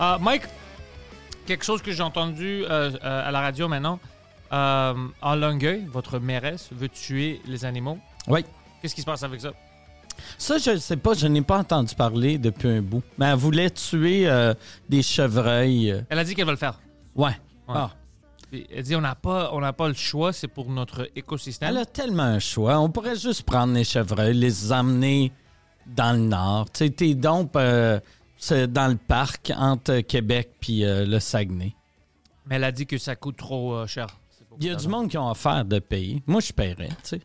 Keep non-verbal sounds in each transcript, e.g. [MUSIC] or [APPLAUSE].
Euh, Mike, quelque chose que j'ai entendu euh, euh, à la radio maintenant. En Longueuil, votre mairesse veut tuer les animaux. Oui. Qu'est-ce qui se passe avec ça? Ça, je ne sais pas, je n'ai pas entendu parler depuis un bout. Mais elle voulait tuer euh, des chevreuils. Elle a dit qu'elle va le faire. Ouais. Ah. Elle dit on n'a pas, on pas le choix, c'est pour notre écosystème. Elle a tellement un choix. On pourrait juste prendre les chevreuils, les emmener dans le nord. Tu sais, tes euh, c'est dans le parc entre Québec puis euh, le Saguenay. Mais elle a dit que ça coûte trop euh, cher. Il y a du monde qui ont offert de payer. Moi, je paierais, tu sais.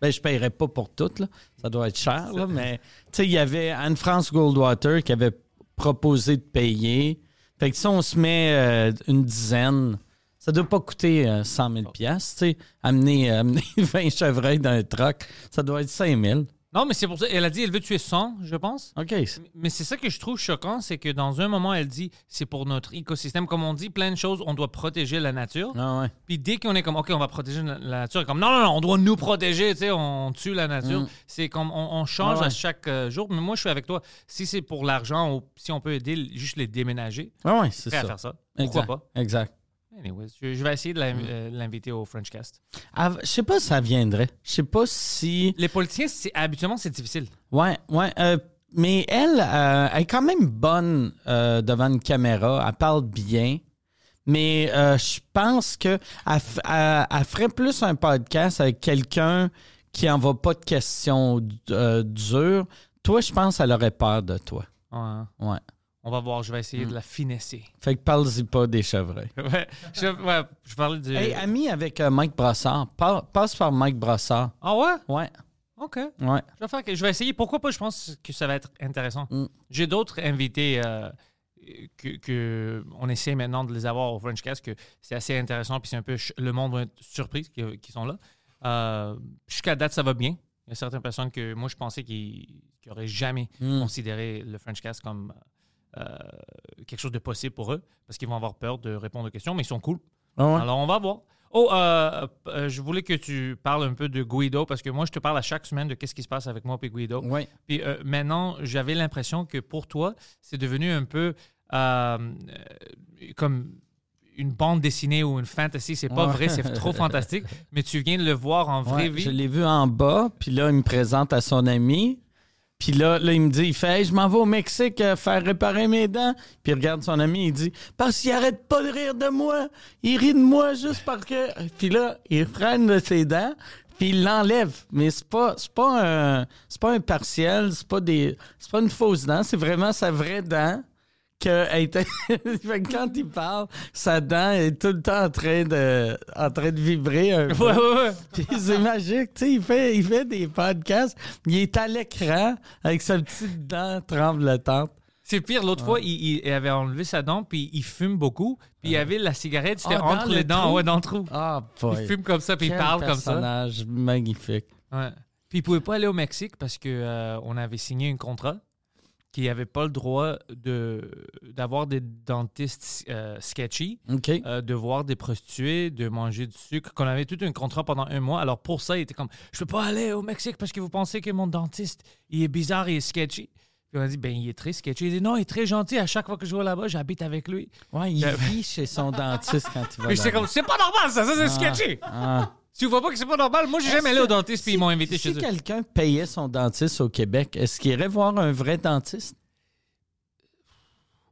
Ben, je paierais pas pour toutes, là. Ça doit être cher, là, mais... Tu sais, il y avait Anne-France Goldwater qui avait proposé de payer. Fait que si on se met euh, une dizaine, ça doit pas coûter euh, 100 000 piastres, tu sais. Amener, [LAUGHS] amener 20 chevreuils dans un truck, ça doit être 5 000. Non, mais c'est pour ça. Elle a dit elle veut tuer 100, je pense. OK. Mais c'est ça que je trouve choquant, c'est que dans un moment, elle dit c'est pour notre écosystème. Comme on dit, plein de choses, on doit protéger la nature. Ah ouais. Puis dès qu'on est comme, OK, on va protéger la nature, comme, non, non, non, on doit nous protéger, tu sais, on tue la nature. C'est comme, on, on change Ah ouais. à chaque euh, jour. Mais moi, je suis avec toi. Si c'est pour l'argent ou si on peut aider juste les déménager, Ah ouais, c'est prêt à ça. faire ça. Pourquoi Exact. pas? Exact. Anyways, je, je vais essayer de l'in- euh, l'inviter au Frenchcast. Ah, je sais pas si ça viendrait. Je sais pas si... Les politiciens, habituellement, c'est difficile. Ouais, ouais. euh, mais elle, euh, elle est quand même bonne euh, devant une caméra. Elle parle bien. Mais je pense que elle, f- elle- elle ferait plus un podcast avec quelqu'un qui envoie pas de questions dures. Toi, je pense qu'elle aurait peur de toi. Ouais. Ouais. On va voir, je vais Mm. essayer de la finesser. Fait que parle-y pas des chevreuils. [LAUGHS] ouais, je, ouais, je parlais du. Hey, ami avec euh, Mike Brossard. Pa- passe par Mike Brossard. ah ouais? Ouais, OK. ouais. Je vais, faire je vais essayer. Pourquoi pas? Je pense que ça va être intéressant. Mm. J'ai d'autres invités euh, que, que on essaie maintenant de les avoir au Frenchcast, que c'est assez intéressant. Puis c'est un peu le monde va être surpris qui, qui sont là. Euh, Jusqu'à date, ça va bien. Il y a certaines personnes que moi, je pensais qu'ils n'auraient jamais Mm. considéré le Frenchcast comme euh, quelque chose de possible pour eux parce qu'ils vont avoir peur de répondre aux questions, mais ils sont cool. Ah ouais? Alors, on va voir. Oh, euh, euh, je voulais que tu parles un peu de Guido parce que moi, je te parle à chaque semaine de qu'est-ce qui se passe avec moi et Guido. Puis euh, maintenant, j'avais l'impression que pour toi, c'est devenu un peu euh, euh, comme une bande dessinée ou une fantasy. C'est pas Ouais. vrai, c'est trop fantastique. [LAUGHS] Mais tu viens de le voir en vraie Ouais, vie. Je l'ai vu en bas, puis là, il me présente à son ami. Puis là, là, il me dit, il fait, je m'en vais au Mexique euh, faire réparer mes dents. Puis il regarde son ami, il dit, parce qu'il arrête pas de rire de moi. Il rit de moi juste parce que. Puis là, il freine de ses dents, puis il l'enlève. Mais c'est pas, c'est pas un, c'est pas un partiel, c'est pas des, c'est pas une fausse dent, c'est vraiment sa vraie dent. Que était... [LAUGHS] Quand il parle, sa dent est tout le temps en train de, en train de vibrer un peu. Ouais, ouais, ouais. [LAUGHS] Puis c'est magique, tu sais, il fait, il fait des podcasts, il est à l'écran avec sa petite dent tremblotante. C'est pire. L'autre fois, il, il avait enlevé sa dent, puis il fume beaucoup. Puis il y avait la cigarette, c'était Ah, entre le les dents, trou? ouais, dans le trou. Ah, Il fume comme ça, puis il parle comme ça. personnage magnifique. Ouais. Puis il pouvait pas aller au Mexique parce que euh, on avait signé un contrat qui avait pas le droit de d'avoir des dentistes euh, sketchy, euh, de voir des prostituées, de manger du sucre. Qu'on avait tout un contrat pendant un mois. Alors pour ça, il était comme je peux pas aller au Mexique parce que vous pensez que mon dentiste il est bizarre, il est sketchy. Puis on a dit, ben, il est très sketchy. Il dit, non, il est très gentil. À chaque fois que je vais là-bas, j'habite avec lui. Ouais, il Euh, vit chez son dentiste quand il va [LAUGHS] Puis j'étais comme, c'est pas normal, ça, ça, c'est sketchy. Ah. Tu vois pas que c'est pas normal? Moi, j'ai jamais allé au dentiste, puis ils m'ont invité si chez eux. quelqu'un payait son dentiste au Québec, est-ce qu'il irait voir un vrai dentiste?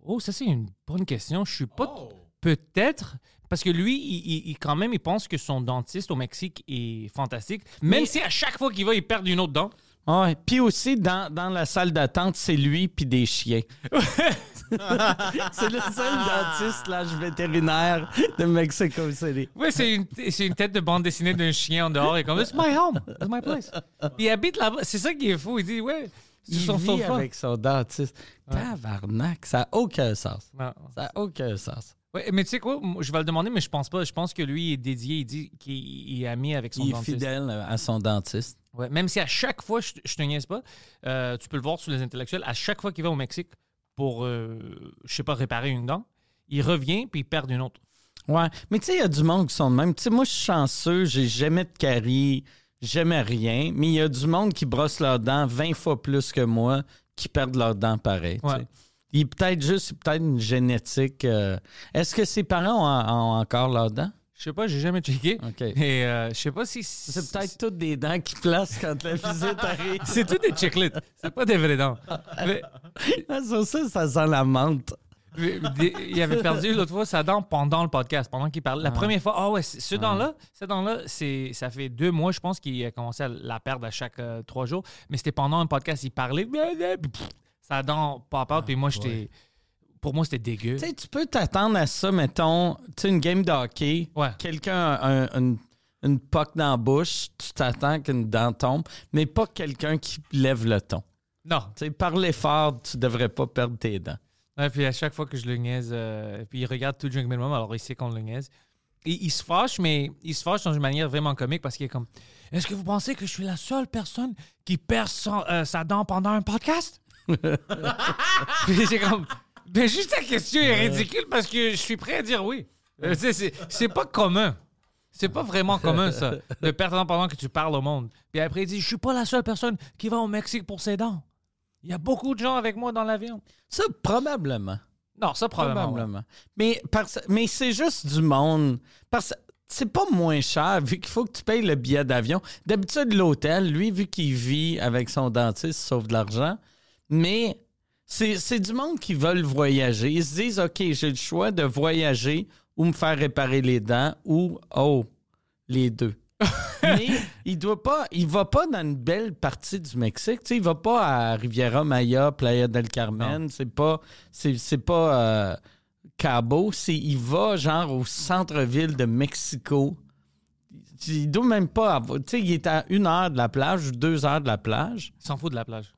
Oh, ça, c'est une bonne question. Je suis pas. Peut-être. Parce que lui, il, il- il- quand même, il pense que son dentiste au Mexique est fantastique. Même Mais- si à chaque fois qu'il va, il perd une autre dent. Ouais. Puis aussi, dans, dans la salle d'attente, c'est lui puis des chiens. [LAUGHS] [LAUGHS] c'est le seul dentiste, l'âge vétérinaire de Mexico City. Oui, c'est une, c'est une tête de bande dessinée d'un chien en dehors. Et comme, it's my home, it's my place. Il habite là-bas. C'est ça qui est fou. Il dit, ouais, Il son vit sofa. avec son dentiste. Tabarnak, ça n'a aucun sens. Non. Ça n'a aucun sens. Ouais, mais tu sais quoi, je vais le demander, mais je pense pas. Je pense que lui est dédié. Il dit qu'il il est ami avec son Il est dentiste. fidèle à son dentiste. Ouais, même si à chaque fois, je, je te niaise pas, euh, tu peux le voir sur les intellectuels, à chaque fois qu'il va au Mexique pour, euh, je sais pas, réparer une dent, il revient puis il perd une autre. Ouais. Mais tu sais, il y a du monde qui sont de même. Tu sais, moi, je suis chanceux, j'ai jamais de carie, jamais rien. Mais il y a du monde qui brosse leurs dents 20 fois plus que moi, qui perdent leurs dents pareil. Ouais. Il peut-être juste, peut-être une génétique. euh, Est-ce que ses parents ont, ont encore leurs dents? Je sais pas, j'ai jamais checké. OK. Et euh, je sais pas si. C'est peut-être toutes des dents qui placent quand la visite arrive. [LAUGHS] C'est tout des chiclets. C'est pas des vraies dents. Mais, [LAUGHS] Ah, Sur ça, ça sent la menthe. il avait perdu l'autre fois sa dent pendant le podcast, pendant qu'il parlait. La première fois, ah ouais, c'est- ce dent-là, cette dent-là, c'est, ça fait deux mois, je pense, qu'il a commencé à la perdre à chaque euh, trois jours. Mais c'était pendant un podcast, il parlait, sa dent pop out, puis moi, j'étais. Pour moi, c'était dégueu. Tu sais, tu peux t'attendre à ça, mettons, tu sais, une game de hockey, Ouais. quelqu'un a un- une, une poque dans la bouche, tu t'attends qu'une dent tombe, mais pas quelqu'un qui lève le ton. Non. Tu sais, par l'effort, tu devrais pas perdre tes dents. Ouais, puis à chaque fois que je le niaise, euh, puis il regarde tout Drink Minimum, alors il sait qu'on le niaise. Il, il se fâche, mais il se fâche dans une manière vraiment comique parce qu'il est comme Est-ce que vous pensez que je suis la seule personne qui perd son- euh, sa dent pendant un podcast? [LAUGHS] Puis c'est comme Ben, juste ta question est ridicule parce que je suis prêt à dire oui. Euh, sais, c'est- c'est pas commun. C'est pas vraiment commun, ça, de perdre pendant que tu parles au monde. Puis après, il dit Je suis pas la seule personne qui va au Mexique pour ses dents. Il y a beaucoup de gens avec moi dans l'avion. Ça, probablement. Non, ça, probablement. ouais. Probablement. Mais, parce- mais c'est juste du monde. Parce c'est pas moins cher vu qu'il faut que tu payes le billet d'avion. D'habitude, l'hôtel, lui, vu qu'il vit avec son dentiste, il sauve de l'argent. Mais c'est du monde qui veulent voyager. Ils se disent, OK, j'ai le choix de voyager ou me faire réparer les dents ou, oh, les deux. [LAUGHS] Mais il doit pas, il va pas dans une belle partie du Mexique. Tu sais, il va pas à Riviera Maya, Playa del Carmen. C'est pas, c'est, c'est pas euh, Cabo. C'est, il va genre au centre-ville de Mexico. Il doit même pas avoir. Tu sais, il est à une heure de la plage ou deux heures de la plage. Il s'en fout de la plage.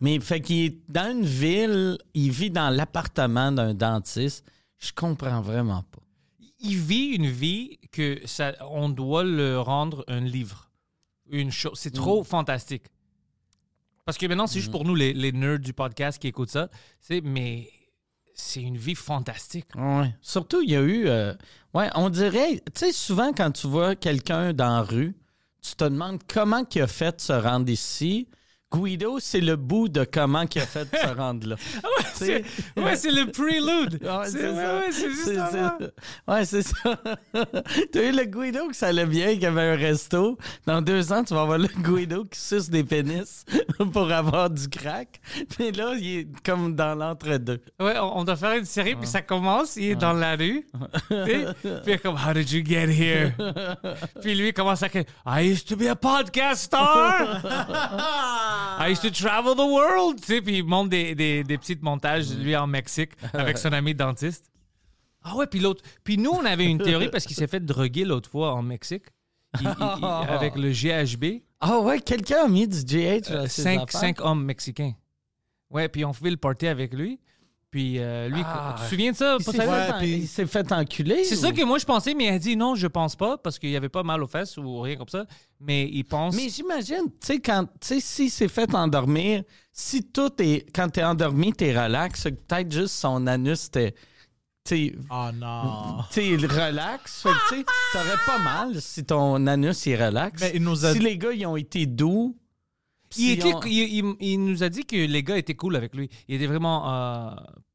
Mais fait qu'il est dans une ville, il vit dans l'appartement d'un dentiste. Je comprends vraiment pas. Il vit une vie que ça, on doit le rendre un livre. Une chose. C'est trop fantastique. Parce que maintenant, c'est juste pour nous, les, les nerds du podcast qui écoutent ça. C'est, mais c'est une vie fantastique. Ouais. Surtout, il y a eu. euh, ouais, on dirait. Tu sais, souvent, quand tu vois quelqu'un dans la rue, tu te demandes comment il a fait se rendre ici. Guido, c'est le bout de comment il a fait se rendre là. [LAUGHS] C'est, ouais, c'est le prelude. [LAUGHS] Ouais, c'est, ouais, ça. ouais, c'est ça. [LAUGHS] Ouais, c'est ça. tu as eu le Guido que ça allait bien, qui avait un resto. Dans deux ans, tu vas avoir le Guido qui suce des pénis pour avoir du crack. Mais là, il est comme dans l'entre-deux. Ouais, on, on doit faire une série, puis ça commence, il est dans la rue. puis il est comme, How did you get here? puis lui, il commence à crier, I used to be a podcast star! I used to travel the world! Tu sais, puis il monte des, des, des petits montages, lui en Mexique, avec son ami dentiste. Ah ouais, puis l'autre. Puis nous, on avait une théorie parce qu'il s'est fait droguer l'autre fois en Mexique. Il- il- il- [LAUGHS] avec le GHB. Ah ouais, quelqu'un a mis du GH à ses cinq, affaires? cinq hommes mexicains. Ouais, puis on fait le party avec lui. Puis euh, lui, Ah. tu te souviens de ça? Pas Ouais, puis- il s'est fait enculer? C'est ou- ça que moi je pensais, mais il a dit non, je pense pas, parce qu'il y avait pas mal aux fesses ou rien comme ça. Mais il pense. Mais j'imagine, tu sais, quand, tu sais, s'il s'est fait endormir, si tout est, quand t'es endormi, t'es relax, peut-être juste son anus était, tu sais, Oh non. tu sais, il relax. Fait que, tu sais, t'aurais pas mal si ton anus est relax. Mais il nous a- Si les gars, ils ont été doux, Il, Si était- on- il, il- il nous a dit que les gars étaient cool avec lui. Il était vraiment euh,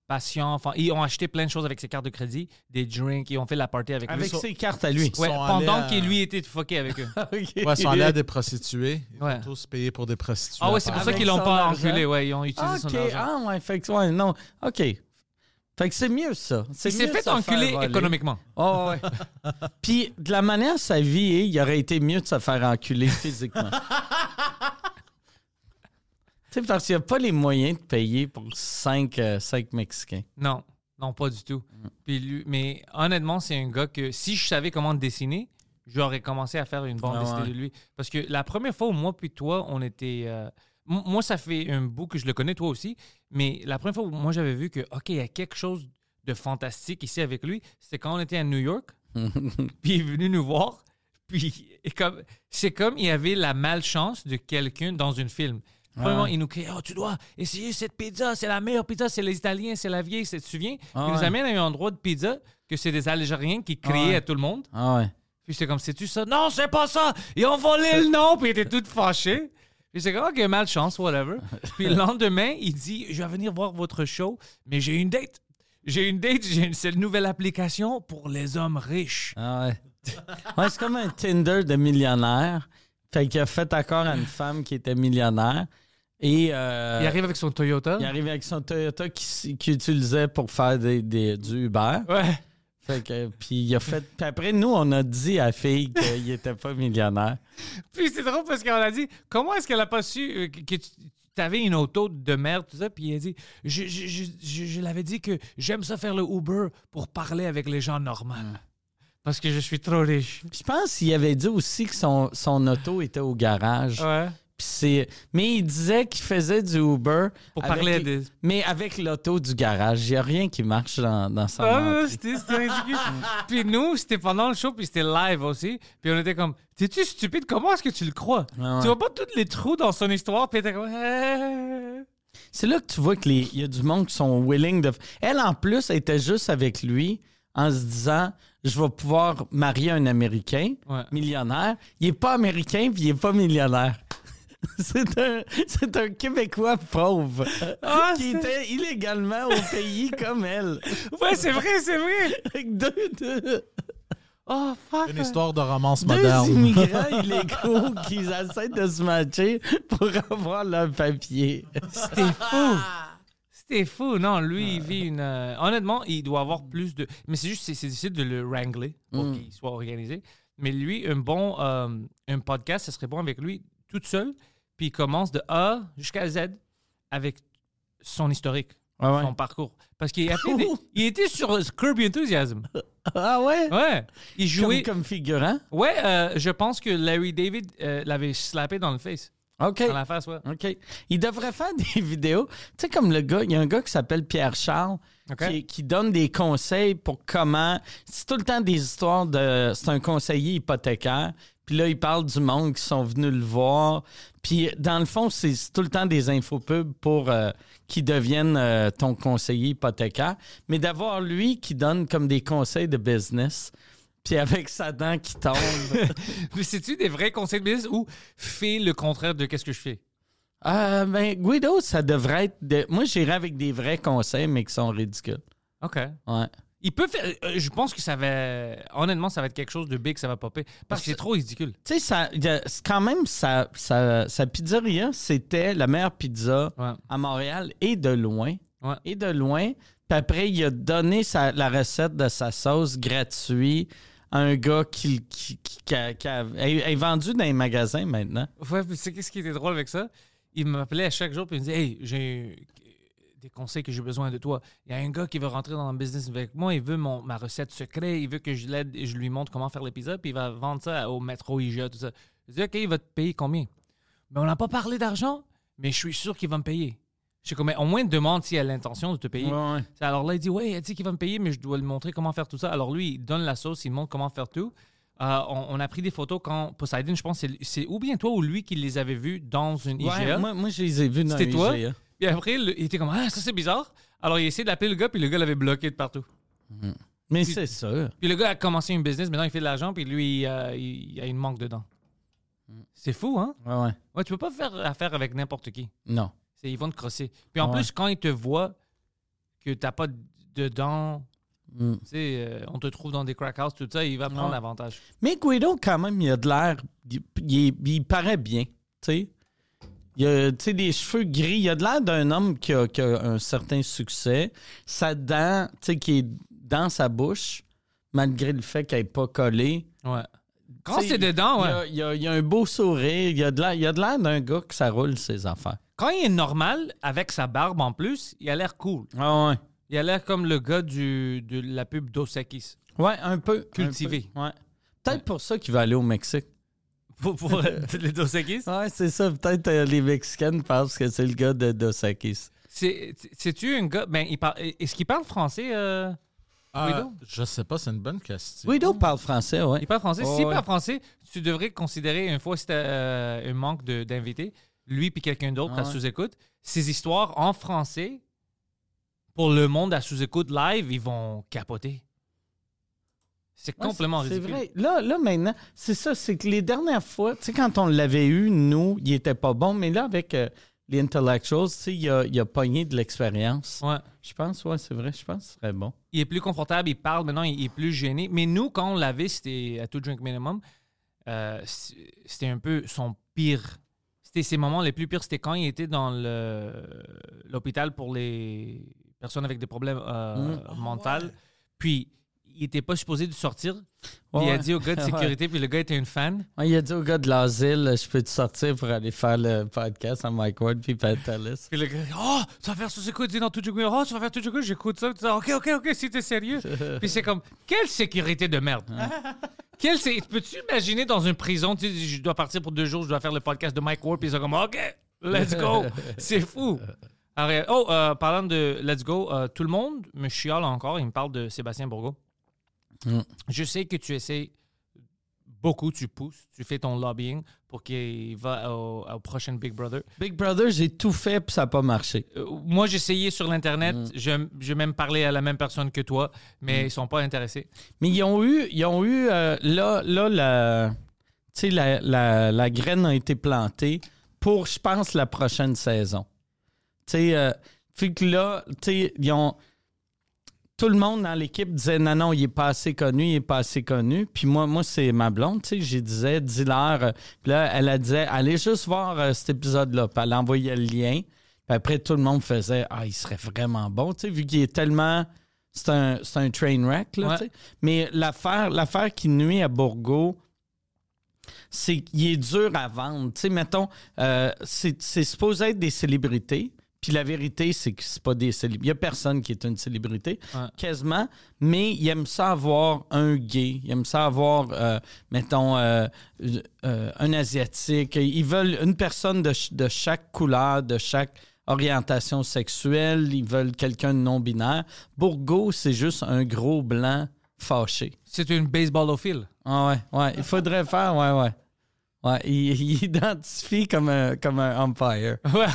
patient. Enfin, ils ont acheté plein de choses avec ses cartes de crédit, des drinks, ils ont fait la party avec, Avec lui. ses cartes à lui. Ouais, pendant à- qu'il lui était fucké avec eux. [LAUGHS] Ok. Ouais, ils sont allés à des prostituées. Ils Ouais. ont tous payé pour des prostituées. Ah ouais, c'est pour ça Avec qu'ils l'ont pas argent. enculé. Ouais, ils ont utilisé Ah, son argent. Ah, ouais, fait que, ouais, non. OK. Fait que c'est mieux, ça. C'est Il s'est fait enculer économiquement. Oh, ouais. [LAUGHS] Puis, de la manière sa vie est, il aurait été mieux de se faire enculer physiquement. [LAUGHS] tu sais, parce qu'il n'y a pas les moyens de payer pour 5 Mexicains. Non, non, pas du tout. Mm. Puis lui, mais honnêtement, c'est un gars que si je savais comment dessiner, j'aurais commencé à faire une bande Ah dessinée ouais. de lui. Parce que la première fois où moi puis toi, on était... euh, moi, ça fait un bout que je le connais, toi aussi. Mais la première fois où moi, j'avais vu que, OK, il y a quelque chose de fantastique ici avec lui, c'est quand on était à New York. [LAUGHS] puis il est venu nous voir. Puis et comme, c'est comme il y avait la malchance de quelqu'un dans un film. Premièrement, il nous crie Oh, tu dois essayer cette pizza, c'est la meilleure pizza, c'est les Italiens, c'est la vieille, c'est- tu te souviens Ah Il nous amène à un endroit de pizza que c'est des Algériens qui criaient ouais. à tout le monde. Ah, ouais. Puis c'est comme C'est-tu ça? Non, c'est pas ça Ils ont volé le [LAUGHS] nom, puis il était tout fâché. Puis c'est comme Ok, malchance, whatever. Puis le lendemain, il dit Je vais venir voir votre show, mais j'ai une date. J'ai une date, j'ai une, c'est une nouvelle application pour les hommes riches. Ah, ouais. [LAUGHS] Ouais, c'est comme un Tinder de millionnaire. Fait qu'il a fait accord à une femme qui était millionnaire. Et. euh, Il arrive avec son Toyota. il arrive avec son Toyota qu'il qui utilisait pour faire des, des- du Uber. Ouais. Fait que, puis il a fait. Puis après, nous, on a dit à la fille qu'il était pas millionnaire. Puis c'est drôle parce qu'on a dit comment est-ce qu'elle a pas su euh, que tu avais une auto de merde, tout ça? Puis il a dit je, je, je, je- l'avais dit que j'aime ça faire le Uber pour parler avec les gens normaux. Parce que je suis trop riche. Je pense qu'il avait dit aussi que son, son auto était au garage. Ouais. C'est- Mais il disait qu'il faisait du Uber. Pour avec- parler des. Mais avec l'auto du garage. Il n'y a rien qui marche dans, dans son Ah, entrée. c'était ridicule. [LAUGHS] puis nous, c'était pendant le show, puis c'était live aussi. Puis on était comme, t'es-tu stupide? Comment est-ce que tu le crois? Ah ouais. Tu vois pas tous les trous dans son histoire? Puis t'es comme, Ah. [LAUGHS] C'est là que tu vois qu'il y a du monde qui sont willing de. Elle, en plus, elle était juste avec lui en se disant je vais pouvoir marier un Américain Ouais. millionnaire. Il n'est pas américain puis il n'est pas millionnaire. [LAUGHS] C'est un, c'est un Québécois pauvre Ah, qui c'est- était illégalement au pays [LAUGHS] comme elle. Ouais, c'est vrai, c'est vrai. Avec deux, deux, Oh, fuck. Une histoire de romance deux moderne. immigrants [LAUGHS] illégaux qui essaient de se matcher pour avoir leur papier. C'était fou. C'était fou. Non, lui, il vit une. euh, honnêtement, il doit avoir plus de. Mais c'est juste, c'est c'est difficile de le wrangler pour Mm. qu'il soit organisé. Mais lui, un bon euh, un podcast, ce serait bon avec lui tout seul. Puis il commence de A jusqu'à Z avec son historique, Ouais, ouais. son parcours. Parce qu'il a fait des- [LAUGHS] il était sur Curb Enthusiasm. Ah ouais? Ouais. Il jouait. Comme, comme figurant? Ouais, euh, je pense que Larry David euh, l'avait slappé dans le face. OK. Dans la face, ouais. OK. Il devrait faire des [LAUGHS] vidéos. Tu sais, comme le gars, il y a un gars qui s'appelle Pierre Charles qui donne des conseils pour comment. C'est tout le temps des histoires de. C'est un conseiller hypothécaire. Puis là, il parle du monde qui sont venus le voir. Puis dans le fond, c'est tout le temps des infopubs pour euh, qui deviennent euh, ton conseiller hypothécaire. Mais d'avoir lui qui donne comme des conseils de business. Puis avec sa dent qui tombe. [LAUGHS] Mais c'est-tu des vrais conseils de business ou fais le contraire de qu'est-ce que je fais? Euh, ben, Guido, ça devrait être. de- Moi, j'irais avec des vrais conseils, mais qui sont ridicules. OK. Ouais. Il peut faire. euh, je pense que ça va. Honnêtement, ça va être quelque chose de big, ça va popper. Parce que c'est trop ridicule. Tu sais, ça, y a- c'est quand même, sa, sa, sa pizzeria, c'était la meilleure pizza Ouais. à Montréal et de loin. Ouais. Et de loin. Puis après, il a donné sa- la recette de sa sauce gratuite à un gars qui, qui, qui- qui a- qui a- elle est vendue dans les magasins maintenant. Ouais, puis c'est qu'est-ce qui était drôle avec ça? Il m'appelait à chaque jour puis il me disait Hey, j'ai des conseils que j'ai besoin de toi. Il y a un gars qui veut rentrer dans le business avec moi, il veut mon, ma recette secrète, il veut que je l'aide et je lui montre comment faire l'épisode, puis il va vendre ça au métro IGA, tout ça. Je dis OK, il va te payer combien? Mais on n'a pas parlé d'argent, mais je suis sûr qu'il va me payer. Je sais comme, mais au moins demande s'il a l'intention de te payer. Ouais, ouais. Alors là, il dit Ouais, il a dit qu'il va me payer, mais je dois lui montrer comment faire tout ça. Alors lui, il donne la sauce, il montre comment faire tout. Euh, on, on a pris des photos quand Poseidon, je pense, c'est- c'est ou bien toi ou lui qui les avait vus dans une Ouais, IGA. moi, moi, je les ai vus dans C'était les toi? Puis après, le- il était comme Ah, ça c'est bizarre. Alors il a essayé d'appeler le gars, puis le gars l'avait bloqué de partout. Mais c'est sûr. Puis le gars a commencé un business, maintenant il fait de l'argent, puis lui, euh, il, il a une manque dedans. C'est fou, hein? Ouais, ouais. Ouais, tu peux pas faire affaire avec n'importe qui. Non. C'est- Ils vont te crosser. Puis en Ouais. plus, quand ils te voient que t'as pas de dents, Mm. tu sais, euh, on te trouve dans des crack houses, tout ça, il va prendre Ouais. l'avantage. Mais Guido, quand même, il a de l'air. Il, il- il paraît bien. Tu sais. Il a des cheveux gris. Il a de l'air d'un homme qui a, qui a un certain succès. Sa dent, tu sais, qui est dans sa bouche, malgré le fait qu'elle n'est pas collée. Ouais. Quand c'est dedans, il, ouais. a, il a- il a un beau sourire. Il a il a de l'air d'un gars que ça roule ses affaires. Quand il est normal, avec sa barbe en plus, il a l'air cool. Ah ouais. Il a l'air comme le gars du, de la pub Dos Equis. Ouais, un peu. Cultivé. un peu, Ouais. Peut-être pour ça qu'il va aller au Mexique. Pour, pour [LAUGHS] euh, les Dos Equis? Ouais, c'est ça. Peut-être euh, les Mexicains pensent que c'est le gars de Dos Equis. C'est- C'est-tu un gars. Ben, il parle. Est-ce qu'il parle français, euh, Guido? je sais pas, c'est une bonne question. Guido parle français, ouais. Il parle français. Oh, S'il ouais. parle français, tu devrais considérer, une fois c'était euh, un manque de- d'invités, lui puis quelqu'un d'autre Ah à ouais. sous-écoute, ces histoires en français, pour le monde à sous-écoute live, ils vont capoter. C'est Ouais, complètement c'est- C'est ridicule. vrai. Là, là, maintenant, c'est ça, c'est que les dernières fois, tu sais, quand on l'avait eu, nous, il était pas bon, mais là, avec euh, les intellectuals, tu sais, il a, il a pogné de l'expérience. Ouais. Je pense, ouais, c'est vrai, je pense que ce serait bon. Il est plus confortable, il parle maintenant, il est plus gêné. Mais nous, quand on l'avait, c'était à tout drink minimum, euh, c'était un peu son pire. C'était ses moments les plus pires, c'était quand il était dans le- l'hôpital pour les personnes avec des problèmes euh, Mm. mentaux. Puis, il était pas supposé de sortir. Puis Ouais, il a dit au gars de [LAUGHS] Ouais. sécurité, puis le gars était un fan. Ouais, il a dit au gars de l'asile, je peux te sortir pour aller faire le podcast à Mike Ward puis Pat Ellis. Puis le gars, oh, tu vas faire sous écoute, dit dans tout minimum. Oh, tu vas faire tout drink j'écoute ça. Ça. Ok, ok, ok, si t'es sérieux. [LAUGHS] Puis c'est comme, quelle sécurité de merde. [LAUGHS] Quelle sé- Peux-tu imaginer dans une prison, tu dis, je dois partir pour deux jours, je dois faire le podcast de Mike Ward, puis ils sont comme, OK, let's go. C'est fou. Alors, oh, euh, parlant de let's go, euh, tout le monde me chiale encore, il me parle de Sébastien Bourgo. Mm. Je sais que tu essaies beaucoup, tu pousses, tu fais ton lobbying pour qu'il va au, au prochain Big Brother. Big Brother, j'ai tout fait puis ça n'a pas marché. Euh, moi, j'ai essayé sur l'Internet. Mm. Je, je même parlé à la même personne que toi, mais ils sont pas intéressés. Mais ils ont eu, ils ont eu euh, là, là, la, la, la, la graine a été plantée pour, je pense, la prochaine saison. Tu sais, euh, que là, tu sais, ils ont. Tout le monde dans l'équipe disait non, non, il est pas assez connu, il est pas assez connu. Puis moi, moi c'est ma blonde, tu sais, j'ai disais, dis-leur. euh, Puis là, elle a dit, allez juste voir euh, cet épisode-là. Puis elle envoyait le lien. Puis après, tout le monde faisait, ah, il serait vraiment bon, tu sais, vu qu'il est tellement. C'est un, un train wreck, là, Ouais. tu sais. Mais l'affaire, qui nuit à Bourgo, c'est qu'il est dur à vendre. Tu sais, mettons, euh, c'est supposé être des célébrités. Puis la vérité, c'est que c'est pas des célébrités. Il y a personne qui est une célébrité, Ouais. quasiment. Mais il aime ça avoir un gay. Il aime ça avoir, euh, mettons, euh, euh, un asiatique. Ils veulent une personne de, de chaque couleur, de chaque orientation sexuelle. Ils veulent quelqu'un de non-binaire. Bourgo, c'est juste un gros blanc fâché. C'est une baseballophile. Ah ouais, ouais. Il faudrait faire, ouais, ouais. Ouais, il, [LAUGHS] il identifie comme un, comme un umpire. Ouais.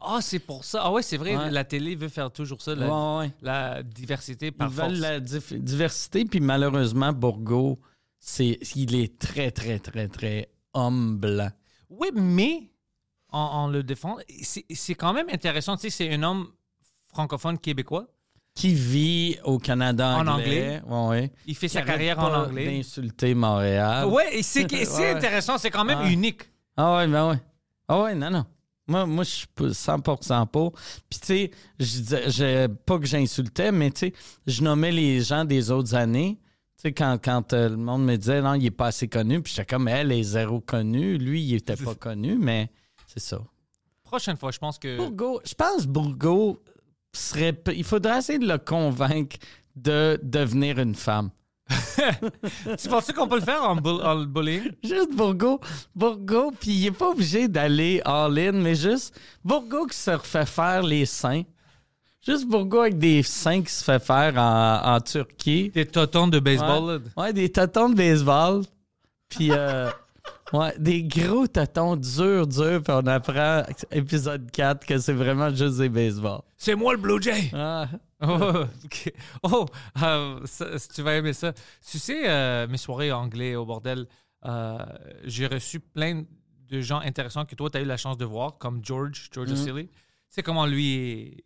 Ah, c'est pour ça. Ah ouais, c'est vrai, Ouais. la télé veut faire toujours ça, la, Ouais, ouais. la diversité Ils par force. veulent la dif- diversité, puis malheureusement, Bourgo, c'est, il est très, très, très, très homme blanc. Oui, mais en, le défend, c'est c'est quand même intéressant. Tu sais, c'est un homme francophone québécois. Qui vit au Canada En anglais. Ouais, ouais. Il fait Qui sa carrière en anglais. d'insulter Montréal. Ouais, et c'est [LAUGHS] Ouais. intéressant. C'est quand même unique. Ah ouais, ben ouais. Ah ouais, non, non. Moi, moi je suis pas 100% pour. Puis, tu sais, je disais, je- pas que j'insultais, mais tu sais, je nommais les gens des autres années. Tu sais, quand, quand euh, le monde me disait, non, il est pas assez connu, puis j'étais comme, elle est zéro connu. Lui, il était pas connu, mais c'est ça. Prochaine fois, je pense que. Bourgo, je pense Bourgo serait. Il faudrait essayer de le convaincre de devenir une femme. [LAUGHS] Tu penses qu'on peut le faire en, bull- en bullying? Juste Bourgo, Bourgo, puis il est pas obligé d'aller all-in, mais juste Bourgo qui se refait faire les seins. Juste Bourgo avec des seins qui se fait faire en, en Turquie. Des totons de baseball. Ouais, des tatons de baseball. Puis, euh, [LAUGHS] ouais, des gros tatons durs, durs. Puis on apprend, épisode 4, que c'est vraiment juste des baseball. C'est moi le Blue Jay! Ah, [LAUGHS] Oh, ok. Oh, euh, ça- tu vas aimer ça. Tu sais, euh, mes soirées anglais au bordel, euh, j'ai reçu plein de gens intéressants que toi, tu as eu la chance de voir, comme George, George. Ossili. Tu sais comment lui est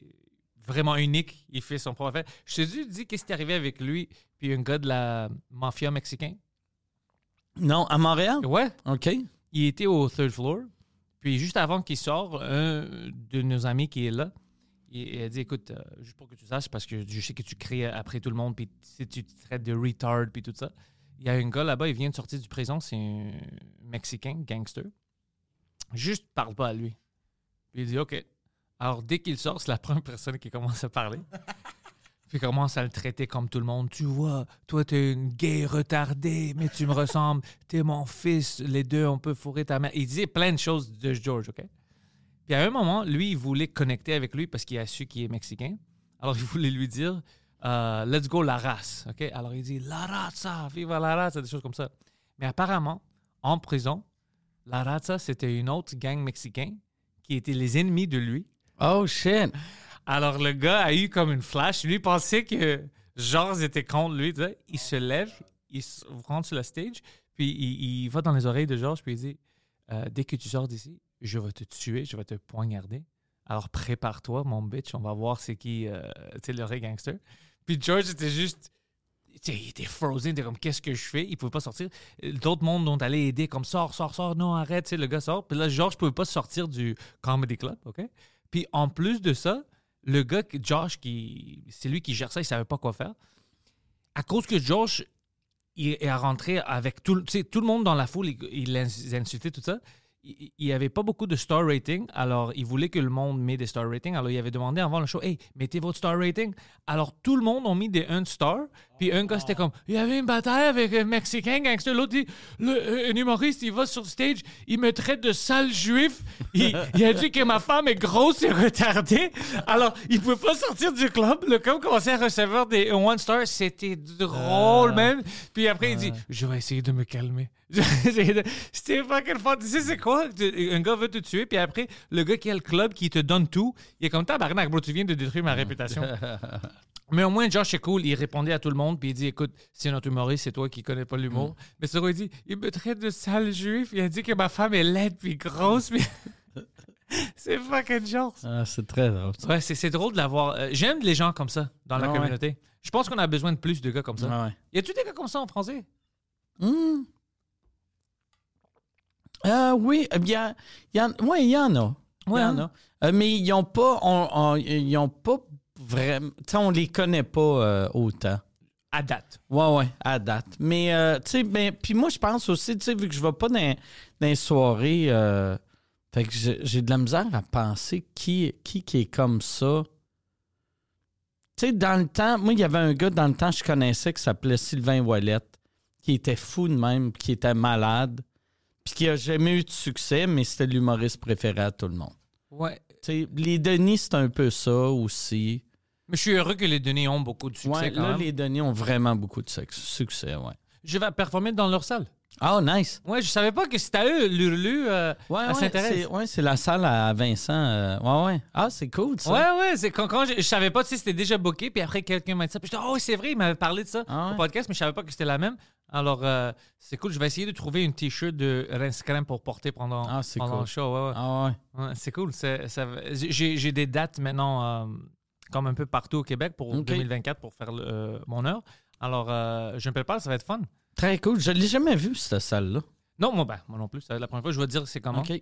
vraiment unique. Il fait son propre affaire. Je te dis, qu'est-ce qui est arrivé avec lui, puis un gars de la mafia mexicain. Non, à Montréal? Ouais, OK. il était au third floor. Puis juste avant qu'il sorte, un de nos amis qui est là, il, a dit Écoute, euh, juste pour que tu saches, parce que je sais que tu cries après tout le monde, puis si tu te traites de retard, puis tout ça. Il y a un gars là-bas, il vient de sortir du prison, c'est un Mexicain, gangster. Juste parle pas à lui. Puis il dit OK. Alors dès qu'il sort, c'est la première personne qui commence à parler. Puis commence à le traiter comme tout le monde. Tu vois, toi, t'es une gay retardée, mais tu me ressembles. [LAUGHS] T'es mon fils. Les deux, on peut fourrer ta mère. Il disait plein de choses de George, OK? Puis à un moment, lui, il voulait connecter avec lui parce qu'il a su qu'il est mexicain. Alors, [LAUGHS] il voulait lui dire euh, Let's go la race, OK? Alors, il dit La raza, viva la raza, des choses comme ça. Mais apparemment, en prison, la raza, c'était une autre gang mexicain qui étaient les ennemis de lui. Oh, shit. Alors, le gars a eu comme une flash. Lui pensait que Georges était contre lui. Il se lève, il rentre sur la stage, puis il, va dans les oreilles de Georges, puis il dit Euh, Dès que tu sors d'ici, je vais te tuer, je vais te poignarder. Alors, prépare-toi, mon bitch, on va voir c'est qui, euh, tu sais, le gangster. Puis George était juste. il était frozen, il était comme qu'est-ce que je fais? Il pouvait pas sortir. D'autres mondes ont allé aider comme sors, sors, sors, non, arrête, le gars sort. Puis là, George pouvait pas sortir du comedy club, OK? Puis en plus de ça, le gars, Josh, qui, c'est lui qui gère ça, il savait pas quoi faire. À cause que Josh, est rentré avec tout, tout le monde dans la foule, il, il les insultait, tout ça. Il il y avait pas beaucoup de star rating, alors il voulait que le monde mette des star ratings. Alors il avait demandé avant le show, hey, mettez votre star rating. Alors tout le monde a mis des 1 star. Puis un gars, c'était comme, il y avait une bataille avec un Mexicain gangster. L'autre dit, le, euh, un humoriste, il va sur stage, il me traite de sale juif. Il, il a dit que ma femme est grosse et retardée. Alors il pouvait pas sortir du club. Le club commençait à recevoir des 1 star. C'était drôle même. Puis après, il dit, je vais essayer de me calmer. [LAUGHS] C'était fucking fun. Tu sais, c'est quoi? Un gars veut te tuer, puis après, le gars qui a le club qui te donne tout, il est comme tabarnak, bro, tu viens de détruire ma réputation. [LAUGHS] Mais au moins, Josh est cool. Il répondait à tout le monde, puis il dit Écoute, c'est notre humoriste, c'est toi qui connais pas l'humour. Mais c'est quoi, il dit Il me traite de sale juif. Il a dit que ma femme est laide, puis grosse, puis. [LAUGHS] c'est fucking genre. Ah, c'est très drôle. Ouais, c'est drôle de l'avoir. Euh, J'aime les gens comme ça dans la Ah ouais. communauté. Je pense qu'on a besoin de plus de gars comme ça. Ah ouais. Y a-tu des gars comme ça en français? Hmm. Euh, oui, il y, a- il y en, ouais, il y en a. Il y en hein? a. Euh, mais ils n'ont pas, on, on- ils ont pas vraiment, tu sais, on les connaît pas euh, autant. À date. Ouais, ouais, à date. Mais, euh, tu sais, ben, puis moi, je pense aussi, tu sais, vu que je vais pas dans, dans les soirées, euh, fait que j'ai de la misère à penser qui, qui, qui est comme ça. Tu sais, dans le temps, moi, il y avait un gars dans le temps que je connaissais qui s'appelait Sylvain Ouellette, qui était fou de même, qui était malade, puis qui a jamais eu de succès, mais c'était l'humoriste préféré à tout le monde. Ouais. Les Denis, c'est un peu ça aussi. Mais je suis heureux que les données ont beaucoup de succès Ouais, quand là, même. les Denis ont vraiment beaucoup de succès, ouais. Je vais performer dans leur salle. Oh, nice! Ouais, je savais pas que c'était à eux, l'Urlu, euh, Ouais, à ouais, c'est ouais, la salle à Vincent. euh, ouais, ouais. Ah, c'est cool, ça. Ouais, ouais, c'est quand, quand je, je savais pas si c'était déjà booké, puis après quelqu'un m'a dit ça, puis je dis, oh, c'est vrai, il m'avait parlé de ça Ah au podcast, mais je savais pas que c'était la même. Alors, euh, c'est cool, je vais essayer de trouver une t-shirt de Rince Crème pour porter pendant, Ah, pendant cool. le show. Ouais, ouais. Ah, ouais. Ouais, c'est cool. c'est- ça va- J'ai j'ai des dates maintenant, euh, comme un peu partout au Québec pour Ok. 2024 pour faire mon heure. Alors, je me prépare, ça va être fun. Très cool. Je l'ai jamais vu, cette salle-là. Non, moi, ben, moi non plus, être la première fois. Je vais te dire c'est comment. OK.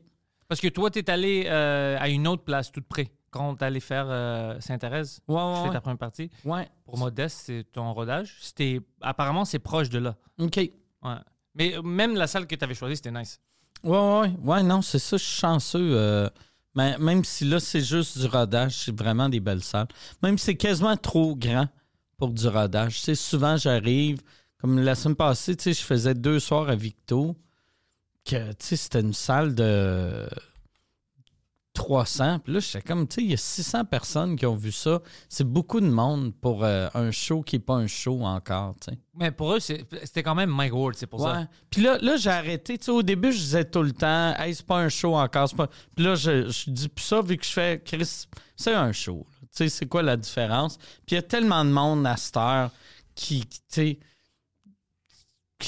Parce que toi, tu es allé euh, à une autre place toute près. Quand tu allé faire euh, Saint-Thérèse, Ouais, tu fais ouais. ta première partie. Ouais. Pour Modeste, c'est ton rodage. C'était apparemment c'est proche de là. OK. Ouais. Mais euh, même la salle que tu avais choisie, c'était nice. Ouais, ouais. Ouais, non, c'est ça. Je suis chanceux. euh, mais même si là, c'est juste du rodage, c'est vraiment des belles salles. Même si c'est quasiment trop grand pour du rodage. Sais, souvent, j'arrive, comme la semaine passée, tu sais, je faisais deux soirs à Victo, que, tu sais, c'était une salle de 300. Puis là, j'étais comme, tu sais, il y a 600 personnes qui ont vu ça. C'est beaucoup de monde pour euh, un show qui n'est pas un show encore, tu sais. Mais pour eux, c'était quand même Mike Ward, c'est pour ça. Puis là, là j'ai arrêté. Tu sais, au début, je disais tout le temps, hey, c'est pas un show encore. Pas... Puis là, je, je dis plus ça vu que je fais, Chris, c'est un show. Tu sais, c'est quoi la différence? Puis il y a tellement de monde à cette heure qui, tu sais, qui-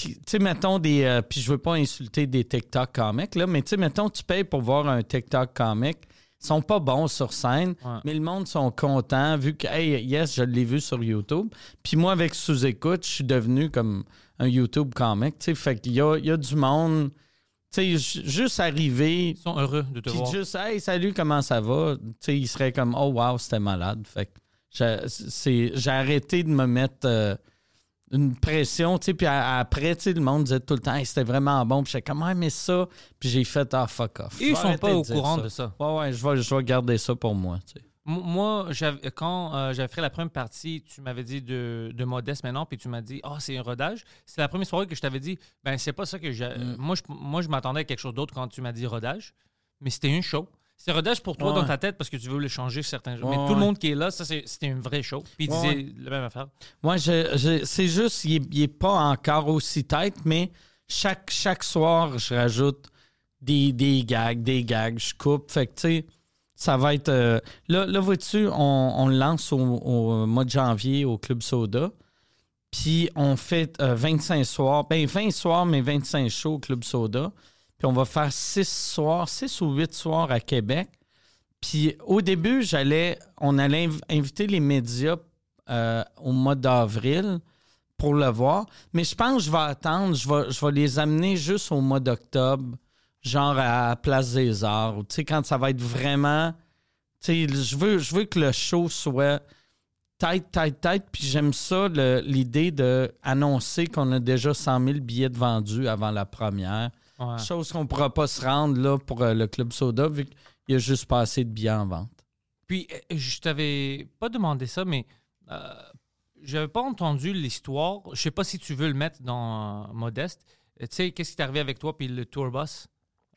tu sais, mettons des. euh, puis je veux pas insulter des TikTok comics, là, mais tu sais, mettons, tu payes pour voir un TikTok comic. Ils sont pas bons sur scène, Ouais. mais le monde sont contents vu que, hey, yes, je l'ai vu sur YouTube. Puis moi, avec sous-écoute, je suis devenu comme un YouTube comic. Tu sais, fait qu'il y a, il y a du monde. Tu sais, ju- juste arriver, Ils sont heureux de te puis voir. juste, hey, salut, comment ça va? Tu sais, il serait comme, oh, wow, c'était malade. Fait que j'ai arrêté de me mettre euh, une pression, tu sais, puis après, tu sais, le monde disait tout le temps, hey, c'était vraiment bon. Puis j'étais comme, ah, mais ça. Puis j'ai fait, ah, fuck off. Ils sont pas au courant de ça. Ouais, ouais, je vais, je vais garder ça pour moi, tu sais. Moi, quand euh, j'avais fait la première partie, tu m'avais dit de, de Modeste maintenant, puis tu m'as dit, oh, c'est un rodage. C'est la première soirée que je t'avais dit, ben, c'est pas ça que j'ai. Mm. Moi, je, moi, je m'attendais à quelque chose d'autre quand tu m'as dit rodage, mais c'était une show. C'est rodage pour toi Ouais. dans ta tête parce que tu veux le changer certains jours. Ouais, mais tout le monde qui est là, ça, c'est- c'était une vraie show. Puis il disait la même affaire. Moi, c'est juste, il n'est pas encore aussi tête, mais chaque, chaque soir, je rajoute des, des gags, des gags, je coupe. Fait que, tu sais, ça va être. euh, là, là vois-tu, on, on le lance au, au mois de janvier au Club Soda. Puis on fait euh, 25 soirs, ben 20 soirs, mais 25 shows au Club Soda. On va faire 6 soirs, 6 ou 8 soirs à Québec. Puis au début, j'allais, on allait inv- inviter les médias euh, au mois d'avril pour le voir. Mais je pense que je vais attendre, je vais, les amener juste au mois d'octobre, genre à Place des Arts, tu sais, quand ça va être vraiment. Tu sais, je veux, je veux que le show soit tête, tête, tête, puis j'aime ça, l'idée d'annoncer qu'on a déjà 100 000 billets vendus avant la première. Ouais. Chose qu'on ne pourra pas se rendre là pour euh, le Club Soda, vu qu'il n'y a juste pas assez de billets en vente. Puis, euh, je t'avais pas demandé ça, mais euh, j'avais pas entendu l'histoire. Je sais pas si tu veux le mettre dans Modeste. Euh, Tu sais, qu'est-ce qui t'est arrivé avec toi puis le tour bus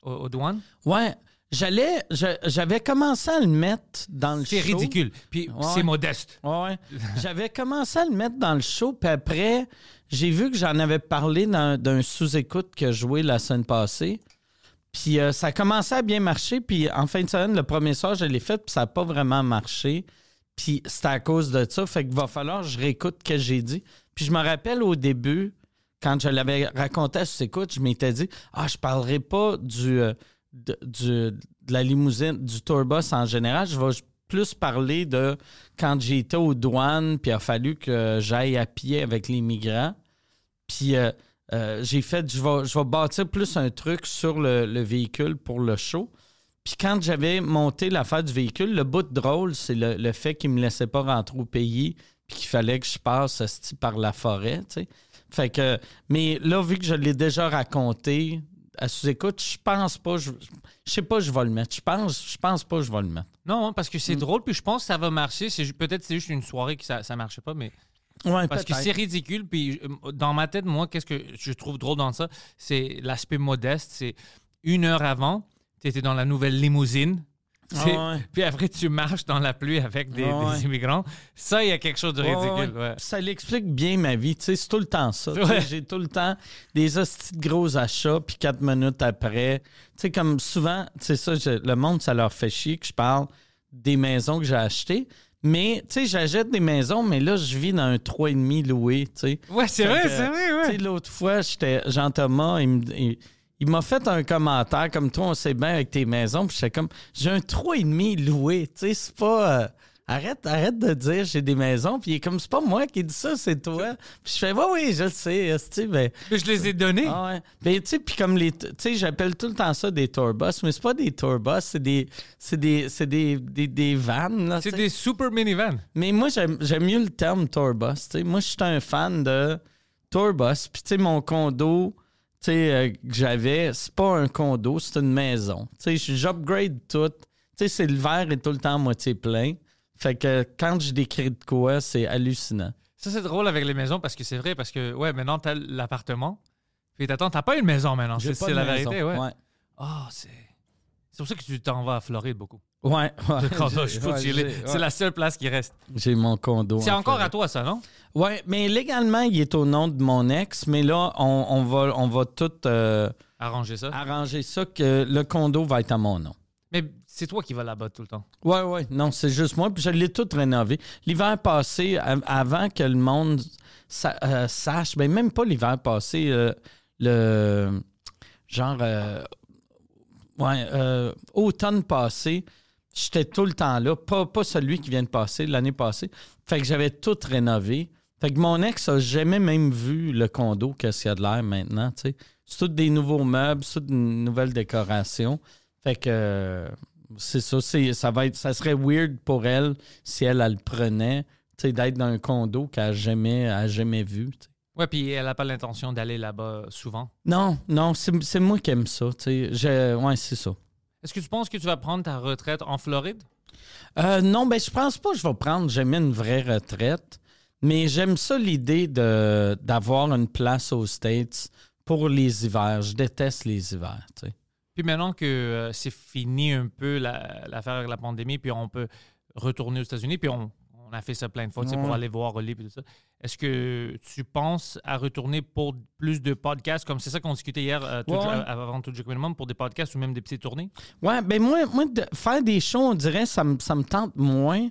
au, au douane? Ouais, j'allais, j'avais commencé à le mettre dans le show. C'est ridicule. Puis, Ouais. c'est modeste. Ouais. [LAUGHS] J'avais commencé à le mettre dans le show, puis après, j'ai vu que j'en avais parlé dans- d'un sous-écoute que joué la semaine passée. Puis euh, ça a commencé à bien marcher, puis en fin de semaine, le premier soir, je l'ai fait, puis ça n'a pas vraiment marché. Puis c'était à cause de ça, fait qu'il va falloir que je réécoute ce que j'ai dit. Puis je me rappelle au début, quand je l'avais raconté à sous-écoute, je m'étais dit « Ah, je parlerai pas du, euh, de, la limousine, du tourbus en général, je vais plus parler de quand été aux douanes, puis il a fallu que j'aille à pied avec les migrants. Puis euh, euh, j'ai fait, je vais, je bâtir plus un truc sur le, le véhicule pour le show. Puis quand j'avais monté l'affaire du véhicule, le bout de drôle, c'est le, le fait qu'il me laissait pas rentrer au pays, puis qu'il fallait que je passe par la forêt. Fait que, mais là, vu que je l'ai déjà raconté à sous-écoute, je pense pas, je, je sais pas, je vais le mettre. Je pense, je pense pas, je vais le mettre. Non, hein, parce que c'est Mm. drôle, puis je pense que ça va marcher. C'est Peut-être c'est juste une soirée que ça, ça marchait pas, mais Ouais, parce que c'est ridicule. Puis euh, dans ma tête, moi, qu'est-ce que je trouve drôle dans ça? C'est l'aspect modeste. C'est une heure avant, tu étais dans la nouvelle limousine. Ah ouais. [LAUGHS] Puis après, tu marches dans la pluie avec des, Ah ouais. des immigrants. Ça, il y a quelque chose de ridicule. ouais. Ça l'explique bien ma vie. Tu sais, c'est tout le temps ça. Tu. J'ai tout le temps des hosties de gros achats, puis quatre minutes après. Tu sais, comme souvent, c'est ça, je- le monde, ça leur fait chier que je parle des maisons que j'ai achetées. Mais, tu sais, j'achète des maisons, mais là, je vis dans un 3,5 loué, tu sais. Ouais, c'est vrai, c'est vrai, Tu ouais. sais, l'autre fois, j'étais Jean-Thomas, il me- il- il m'a fait un commentaire comme toi, on sait bien avec tes maisons. Puis j'étais comme, j'ai un 3,5 loué. Tu sais, c'est pas. euh, arrête, arrête de dire j'ai des maisons. Puis il est comme, c'est pas moi qui dis ça, c'est toi. Puis je fais, oui, oui, je le sais. ben, Je les ai donnés. ah ouais. Ben, tu sais, puis comme les. Tu sais, j'appelle tout le temps ça des tourbus, mais c'est pas des tourbus, c'est des. C'est des. C'est des, des, des vannes. C'est des super minivans. Mais moi, j'aime j'aime mieux le terme tourbus. tu sais. Moi, je suis un fan de tourbus. Puis, tu sais, mon condo euh, que j'avais, c'est pas un condo, c'est une maison. J'upgrade tout. C'est le verre est tout le temps à moitié plein. Fait que quand je décris de quoi, c'est hallucinant. Ça, c'est drôle avec les maisons parce que c'est vrai, parce que, ouais, maintenant, t'as l'appartement. Puis t'attends, t'as pas une maison maintenant. C'est la maison. vérité, ouais. Ouais. Ah, c'est. C'est pour ça que tu t'en vas à Floride beaucoup. Ouais, [LAUGHS] ouais. C'est la seule place qui reste. J'ai mon condo. C'est en encore à toi, ça, non? Ouais, mais légalement, il est au nom de mon ex, mais là, on, on va, on va tout euh, Arranger ça. arranger ça que le condo va être à mon nom. Mais c'est toi qui vas là-bas tout le temps. Ouais, ouais. Non, c'est juste moi. Puis je l'ai tout rénové. L'hiver passé, av- avant que le monde sa- euh, sache, ben même pas l'hiver passé, euh, le genre euh, ouais, euh, automne passé, j'étais tout le temps là, pas, pas celui qui vient de passer, l'année passée. Fait que j'avais tout rénové. Fait que mon ex a jamais même vu le condo qu'est-ce qu'il y a de l'air maintenant, tu sais. C'est tout des nouveaux meubles, c'est toute une nouvelle décoration. Fait que euh, c'est ça, c'est, ça va être, ça serait weird pour elle si elle, le prenait, tu sais, d'être dans un condo qu'elle a jamais, a jamais vu. Ouais, puis elle n'a pas l'intention d'aller là-bas souvent? Non, non, c'est, moi qui aime ça, tu sais. Ouais, c'est ça. Est-ce que tu penses que tu vas prendre ta retraite en Floride? Euh, non, ben je pense pas que je vais prendre jamais une vraie retraite, mais j'aime ça l'idée d'avoir une place aux States pour les hivers. Je déteste les hivers, tu sais. Puis maintenant que euh, c'est fini un peu la- l'affaire avec la pandémie, puis on peut retourner aux États-Unis, puis on, on a fait ça plein de fois pour aller voir Oli et tout ça. Est-ce que tu penses à retourner pour plus de podcasts, comme c'est ça qu'on discutait hier euh, tout- Ouais, ouais. avant tout Joke Minimum, pour des podcasts ou même des petites tournées? Ouais, ben moi, moi de faire des shows, on dirait, ça me, ça me tente moins.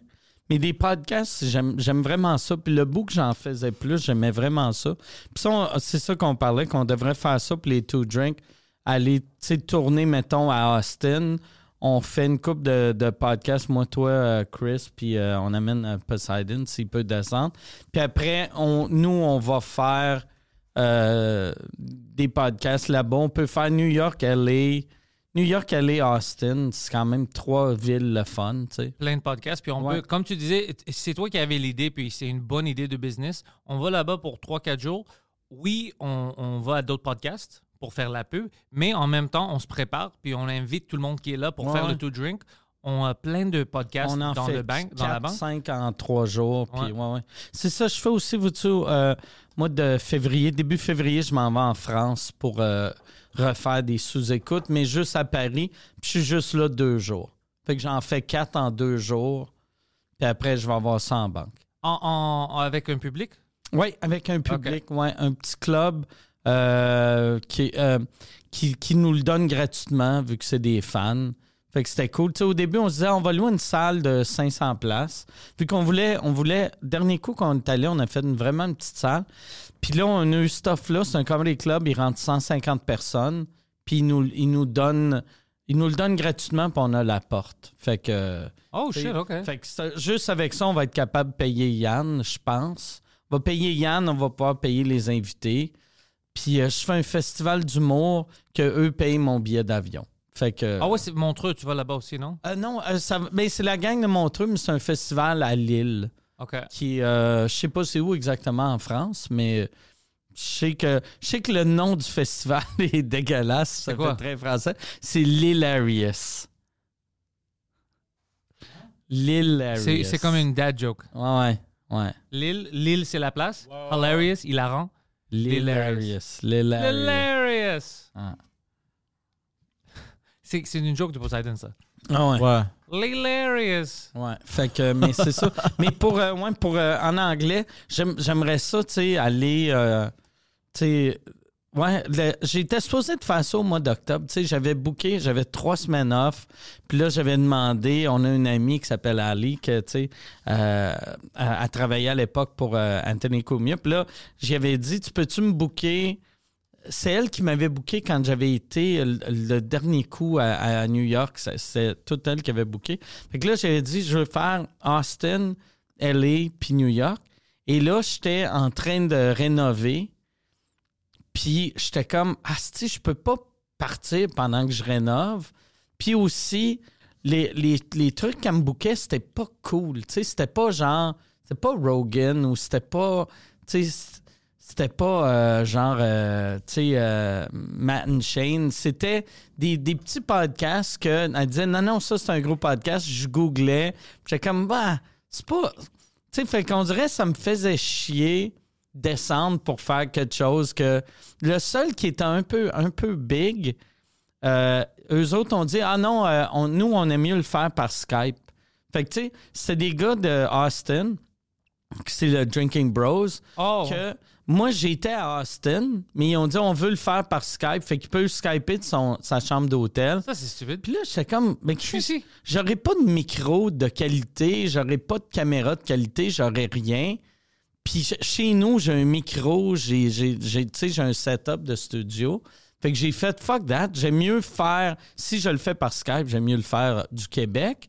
Mais des podcasts, j'aime vraiment ça. Puis le bout que j'en faisais plus, j'aimais vraiment ça. Puis c'est ça qu'on parlait, qu'on devrait faire ça pour les Two Drink. Aller, tu sais, tourner, mettons, à Austin. On fait une coupe de, de podcasts, moi, toi, euh, Chris, puis euh, on amène euh, Poseidon s'il peut descendre. Puis après, on, nous, on va faire euh, des podcasts là-bas. On peut faire New York, LA. New York, LA, Austin, c'est quand même trois villes le fun, tu sais. plein de podcasts. Puis on Ouais. peut, comme tu disais, c'est toi qui avais l'idée, puis c'est une bonne idée de business. On va là-bas pour 3-4 jours. Oui, on, on va à d'autres podcasts pour faire la pub, mais en même temps, on se prépare, puis on invite tout le monde qui est là pour Ouais. faire le to drink. On a plein de podcasts On en dans, fait le bank, dans la banque. cinq en trois jours. puis Ouais. ouais. C'est ça, je fais aussi, vous euh, mois de février, début février, je m'en vais en France pour euh, refaire des sous-écoutes, mais juste à Paris. Puis je suis juste là deux jours. Fait que j'en fais quatre en deux jours. Puis après, je vais avoir ça en banque. En- en- avec un public? Oui, avec un public, ouais, un petit club euh, qui, euh, qui, qui nous le donne gratuitement vu que c'est des fans. Fait que c'était cool. Tu sais, au début, on se disait, on va louer une salle de 500 places. Puis qu'on voulait, on voulait, dernier coup qu'on est allé, on a fait une, vraiment une petite salle. Puis là, on a eu ce stuff-là. C'est un comedy club, il rentre 150 personnes. Puis il nous, il nous donne, il nous le donne gratuitement, puis on a la porte. Fait que. Oh T'sais, shit, OK. Fait que ça- juste avec ça, on va être capable de payer Yann, je pense. On va payer Yann, on va pouvoir payer les invités. Puis euh, je fais un festival d'humour que eux payent mon billet d'avion. Fait que. Ah ouais, c'est Montreux, tu vas là-bas aussi, non? Euh, non, euh, ça, ben, c'est la gang de Montreux, mais c'est un festival à Lille. OK. Qui, euh, je sais pas c'est où exactement en France, mais je sais que je sais que le nom du festival [LAUGHS] est dégueulasse. Ça C'est quoi? fait très français. C'est L'Hilarious. L'Hilarious. C'est c'est comme une dad joke. Ouais, ouais. Lille, Lille c'est la place? Hilarious, hilarant. L'Hilarious. L'Hilarious. Hilarious. Ah. C'est c'est une joke de Poseidon, ça. Ah ouais. Ouais. Ouais, fait que, mais c'est ça. [LAUGHS] Mais pour, euh, ouais, pour euh, en anglais, j'aime- j'aimerais ça, tu sais, aller, euh, tu sais, ouais, j'étais supposé de faire ça au mois d'octobre, tu sais, j'avais booké, j'avais trois semaines off, puis là, j'avais demandé, on a une amie qui s'appelle Ali, que, tu sais, euh, a, a travaillé à l'époque pour euh, Anthony Cumia, puis là, j'avais dit, tu peux-tu me booker? C'est elle qui m'avait booké quand j'avais été le, dernier coup à, à New York. C'est toute elle qui avait booké. Fait que là, j'avais dit, je veux faire Austin, LA, puis New York. Et là, j'étais en train de rénover. Puis j'étais comme, ah, si, je peux pas partir pendant que je rénove. Puis aussi, les, les, les trucs qu'elle me bouquait, c'était pas cool. Tu sais, c'était pas genre, c'était pas Rogan ou c'était pas, tu sais, c'était pas euh, genre, euh, tu sais, euh, Matt and Shane. C'était des, des petits podcasts que elle disait, non, non, ça, c'est un gros podcast. Je googlais. J'étais comme, bah, c'est pas. Tu sais, fait qu'on dirait, ça me faisait chier descendre pour faire quelque chose que. Le seul qui était un peu, un peu big, euh, eux autres ont dit, ah non, euh, on- nous, on aime mieux le faire par Skype. Fait que, tu sais, c'était des gars de Austin, c'est le Drinking Bros Oh. que moi, j'étais à Austin, mais ils ont dit on veut le faire par Skype. Fait qu'il peut skyper de son, sa chambre d'hôtel. Ça, c'est stupide. Puis là, j'étais comme, mais Je suis ici. j'aurais pas de micro de qualité, j'aurais pas de caméra de qualité, j'aurais rien. Puis ch- chez nous, j'ai un micro, j'ai, j'ai, j'ai, tu sais, j'ai un setup de studio. Fait que j'ai fait fuck that. J'aime mieux faire, si je le fais par Skype, j'aime mieux le faire du Québec.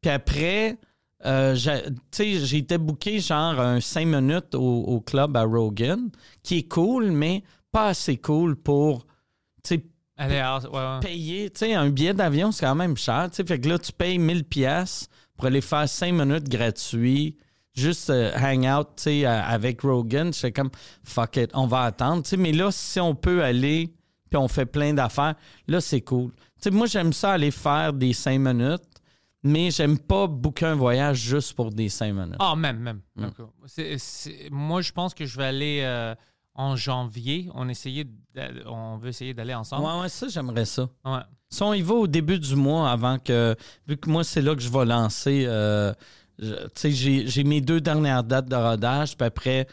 Puis après, euh, j'ai- été booké genre un 5 minutes au, au club à Rogan, qui est cool, mais pas assez cool pour, Allez, ouais, ouais. payer, tu sais, un billet d'avion, c'est quand même cher. Fait que là, tu payes 1000 pièces pour aller faire 5 minutes gratuits, juste euh, hang out, tu sais, euh, avec Rogan. C'est comme, fuck it, on va attendre. Mais là, si on peut aller, puis on fait plein d'affaires, là, c'est cool. Moi, j'aime ça aller faire des 5 minutes, mais j'aime pas booker un voyage juste pour des 5 minutes. Ah, même, même. Mm. D'accord. C'est- c'est- moi, je pense que je vais aller euh, en janvier. On, essayait on veut essayer d'aller ensemble. Ouais, ouais, ça, j'aimerais ça. Ouais. Si on y va au début du mois avant que. Vu que moi, c'est là que je vais lancer. euh, j'ai mes deux dernières dates de rodage, puis après.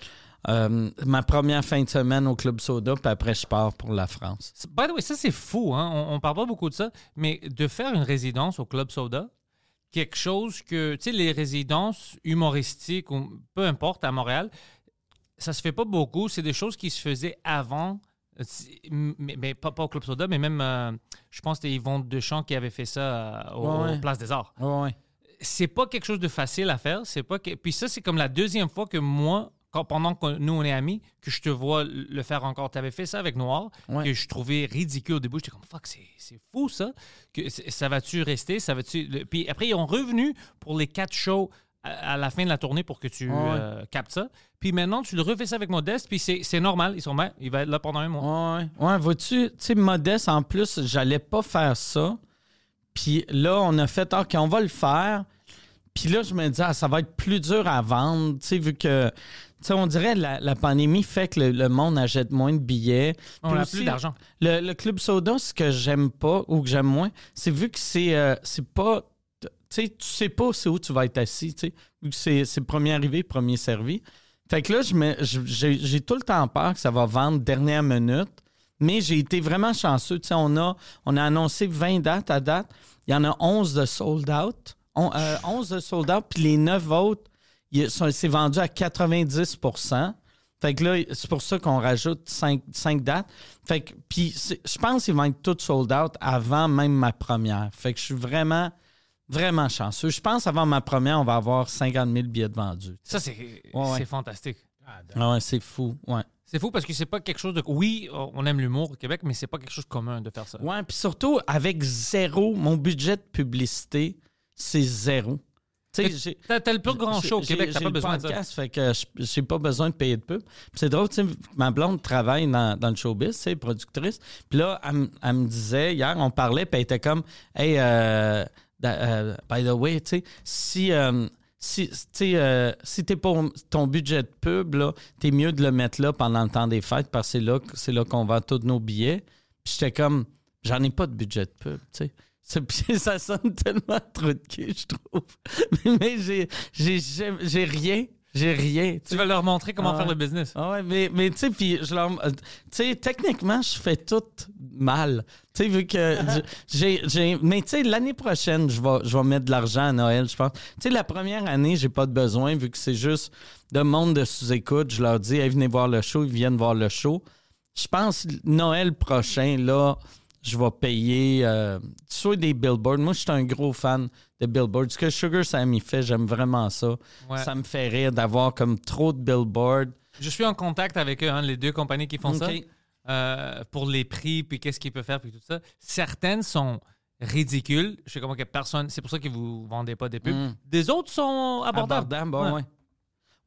euh, ma première fin de semaine au Club Soda, puis après, je pars pour la France. By the way, ça, c'est fou. Hein? On, on parle pas beaucoup de ça. Mais de faire une résidence au Club Soda, quelque chose que, tu sais, les résidences humoristiques, ou peu importe, à Montréal, ça se fait pas beaucoup. C'est des choses qui se faisaient avant. Mais, mais pas, pas au Club Soda, mais même, euh, je pense que c'était Yvon Deschamps qui avait fait ça euh, au, Ouais, Place des Arts. Ouais, ouais. C'est pas quelque chose de facile à faire. C'est pas que... Puis ça, c'est comme la deuxième fois que moi, quand, pendant que nous, on est amis, que je te vois le faire encore. Tu avais fait ça avec Noir, Ouais. que je trouvais ridicule au début. J'étais comme, fuck, c'est, fou ça. Que, ça va-tu rester? Ça le- Puis après, ils ont revenu pour les quatre shows à, à la fin de la tournée pour que tu Ouais. euh, captes ça. Puis maintenant, tu le refais ça avec Modeste, puis c'est, normal. Ils sont bien, il va être là pendant un mois. Ouais, ouais. Ouais, vois-tu, tu sais, modeste, en plus, j'allais pas faire ça. Puis là, on a fait, OK, on va le faire. Puis là, je me dis, ah, ça va être plus dur à vendre, tu sais, vu que, tu sais, on dirait la, la pandémie fait que le, le monde achète moins de billets. On n'a plus d'argent. Le, le Club Soda, ce que j'aime pas ou que j'aime moins, c'est vu que c'est euh, c'est pas. Tu sais, tu sais pas c'est où tu vas être assis, tu sais. Vu que c'est premier arrivé, premier servi. Fait que là, j'ai tout le temps peur que ça va vendre dernière minute. Mais j'ai été vraiment chanceux. Tu sais, on a, on a annoncé 20 dates à date. Il y en a 11 de sold out. On- euh, 11 de sold out, puis les 9 autres, c'est vendu à 90% Fait que là, c'est pour ça qu'on rajoute 5, dates. Fait que, puis je pense qu'ils vont être tous sold out avant même ma première. Fait que je suis vraiment, vraiment chanceux. Je pense avant ma première, on va avoir 50 000 billets de vendus. Ça, c'est, Ouais, ouais. c'est fantastique. Ah ouais, c'est fou. Ouais. C'est fou parce que c'est pas quelque chose de. Oui, on aime l'humour au Québec, mais c'est pas quelque chose de commun de faire ça. Ouais, puis surtout avec zéro, mon budget de publicité, c'est zéro. Tu sais, T'as, le plus grand show au Québec, t'as pas besoin de ça. fait que j'ai pas besoin de payer de pub. C'est drôle, tu sais, ma blonde travaille dans, dans le showbiz, c'est productrice. Puis là, elle, me disait, hier, on parlait, puis elle était comme, hey, euh, euh, by the way, tu sais, si, euh, si, tu euh, si t'es pour ton budget de pub, là, t'es mieux de le mettre là pendant le temps des fêtes parce que c'est là, là qu'on vend tous nos billets. Puis j'étais comme, j'en ai pas de budget de pub, tu sais. [LAUGHS] Ça sonne tellement trop de cul, je trouve. [LAUGHS] Mais j'ai, j'ai rien. J'ai rien. tu vas leur montrer comment Ah faire le business. Ah ouais, mais, mais tu sais, puis je leur. euh, Tu sais, techniquement, je fais tout mal. Tu sais, vu que [LAUGHS] j'ai. j'ai mais tu sais, l'année prochaine, je vais, je vais mettre de l'argent à Noël, je pense. Tu sais, la première année, j'ai pas de besoin, vu que c'est juste de monde de sous-écoute. Je leur dis, hey, venez voir le show, ils viennent voir le show. Je pense, Noël prochain, là, je vais payer euh, soit des billboards. Moi, je suis un gros fan de billboards. Ce que Sugar Sammy fait, j'aime vraiment ça. Ouais. Ça me fait rire d'avoir comme trop de billboards. Je suis en contact avec eux, hein, les deux compagnies qui font ça, euh, pour les prix, puis qu'est-ce qu'ils peuvent faire, puis tout ça. Certaines sont ridicules. Je sais comment que personne. C'est pour ça que vous vendez pas des pubs. Mm. Des autres sont abordables. Abordable, bon, Ouais. ouais.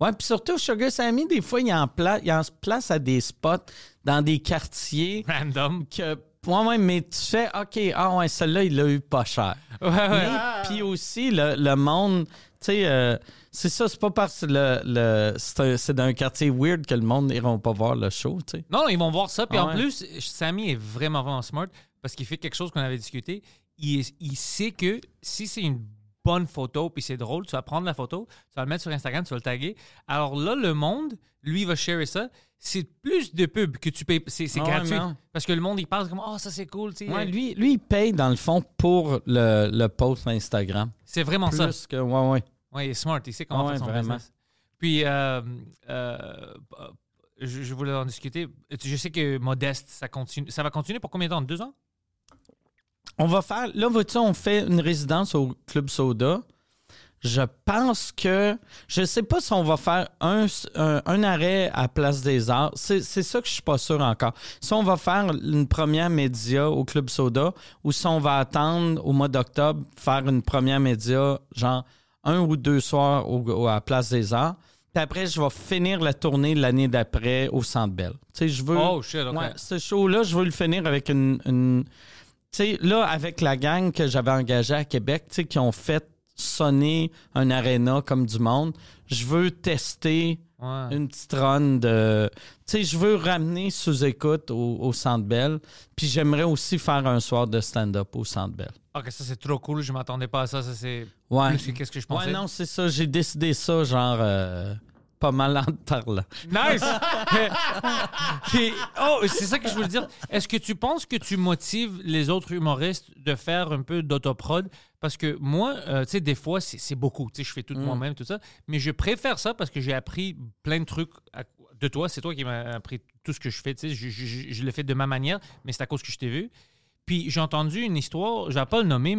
Ouais, puis surtout, Sugar Sammy, des fois, il en, pla- il en place à des spots dans des quartiers Random. que. Ouais, ouais, mais tu fais, OK, ah ouais, celui-là, il l'a eu pas cher. Ouais, ouais. Puis aussi, le, le monde, tu sais, euh, c'est ça, c'est pas parce que le, le, c'est, un- c'est dans un quartier weird que le monde n'ira pas voir le show, tu sais. Non, non, ils vont voir ça. Puis Ah en ouais. plus, Sammy est vraiment, vraiment smart parce qu'il fait quelque chose qu'on avait discuté. Il, il sait que si c'est une bonne photo puis c'est drôle, tu vas prendre la photo, tu vas le mettre sur Instagram, tu vas le taguer. Alors là, le monde, lui, va sharer ça. C'est plus de pub que tu payes. C'est, c'est Ah ouais, gratuit. Parce que le monde, il pense comme, oh, ça c'est cool. tu sais. Ouais, lui, lui, il paye dans le fond pour le, le post Instagram. c'est vraiment ça. Que, ouais, ouais. Ouais, il est smart. Il sait comment Ah ouais, faire son vraiment. business. Puis, euh, euh, je, je voulais en discuter. Je sais que Modeste, ça, continue, ça va continuer pour combien de temps? Deux ans? On va faire. Là, vois-tu, on fait une résidence au Club Soda. Je pense que. Je sais pas si on va faire un, un, un arrêt à Place des Arts. C'est ça que je suis pas sûr encore. Si on va faire une première média au Club Soda ou si on va attendre au mois d'octobre faire une première média, genre un ou deux soirs au, au- à Place des Arts. Puis après, je vais finir la tournée l'année d'après au Centre Bell. Tu sais, je veux. Oh, shit, OK. Ouais, ce show-là, je veux le finir avec une. Sais, là, avec la gang que j'avais engagée à Québec, tu sais, qui ont fait sonner un aréna comme du monde, je veux tester Ouais. une petite run de. Tu sais, je veux ramener sous-écoute au, au Centre Bell. Puis j'aimerais aussi faire un soir de stand-up au Centre Bell. OK, ça, c'est trop cool. Je m'attendais pas à ça. Ça, c'est Ouais. qu'est-ce que je pensais. Ouais, non, c'est ça. J'ai décidé ça, genre, euh, pas mal en parlant. Nice! [LAUGHS] Oh, c'est ça que je voulais dire. Est-ce que tu penses que tu motives les autres humoristes de faire un peu d'autoprod? Parce que moi, euh, tu sais, des fois, c'est beaucoup. Tu sais, je fais tout moi-même, tout ça. Mais je préfère ça parce que j'ai appris plein de trucs à- de toi. C'est toi qui m'as appris tout ce que je fais. Tu sais, je, je, je- je le fais de ma manière, mais c'est à cause que je t'ai vu. Puis j'ai entendu une histoire, je vais pas le nommer,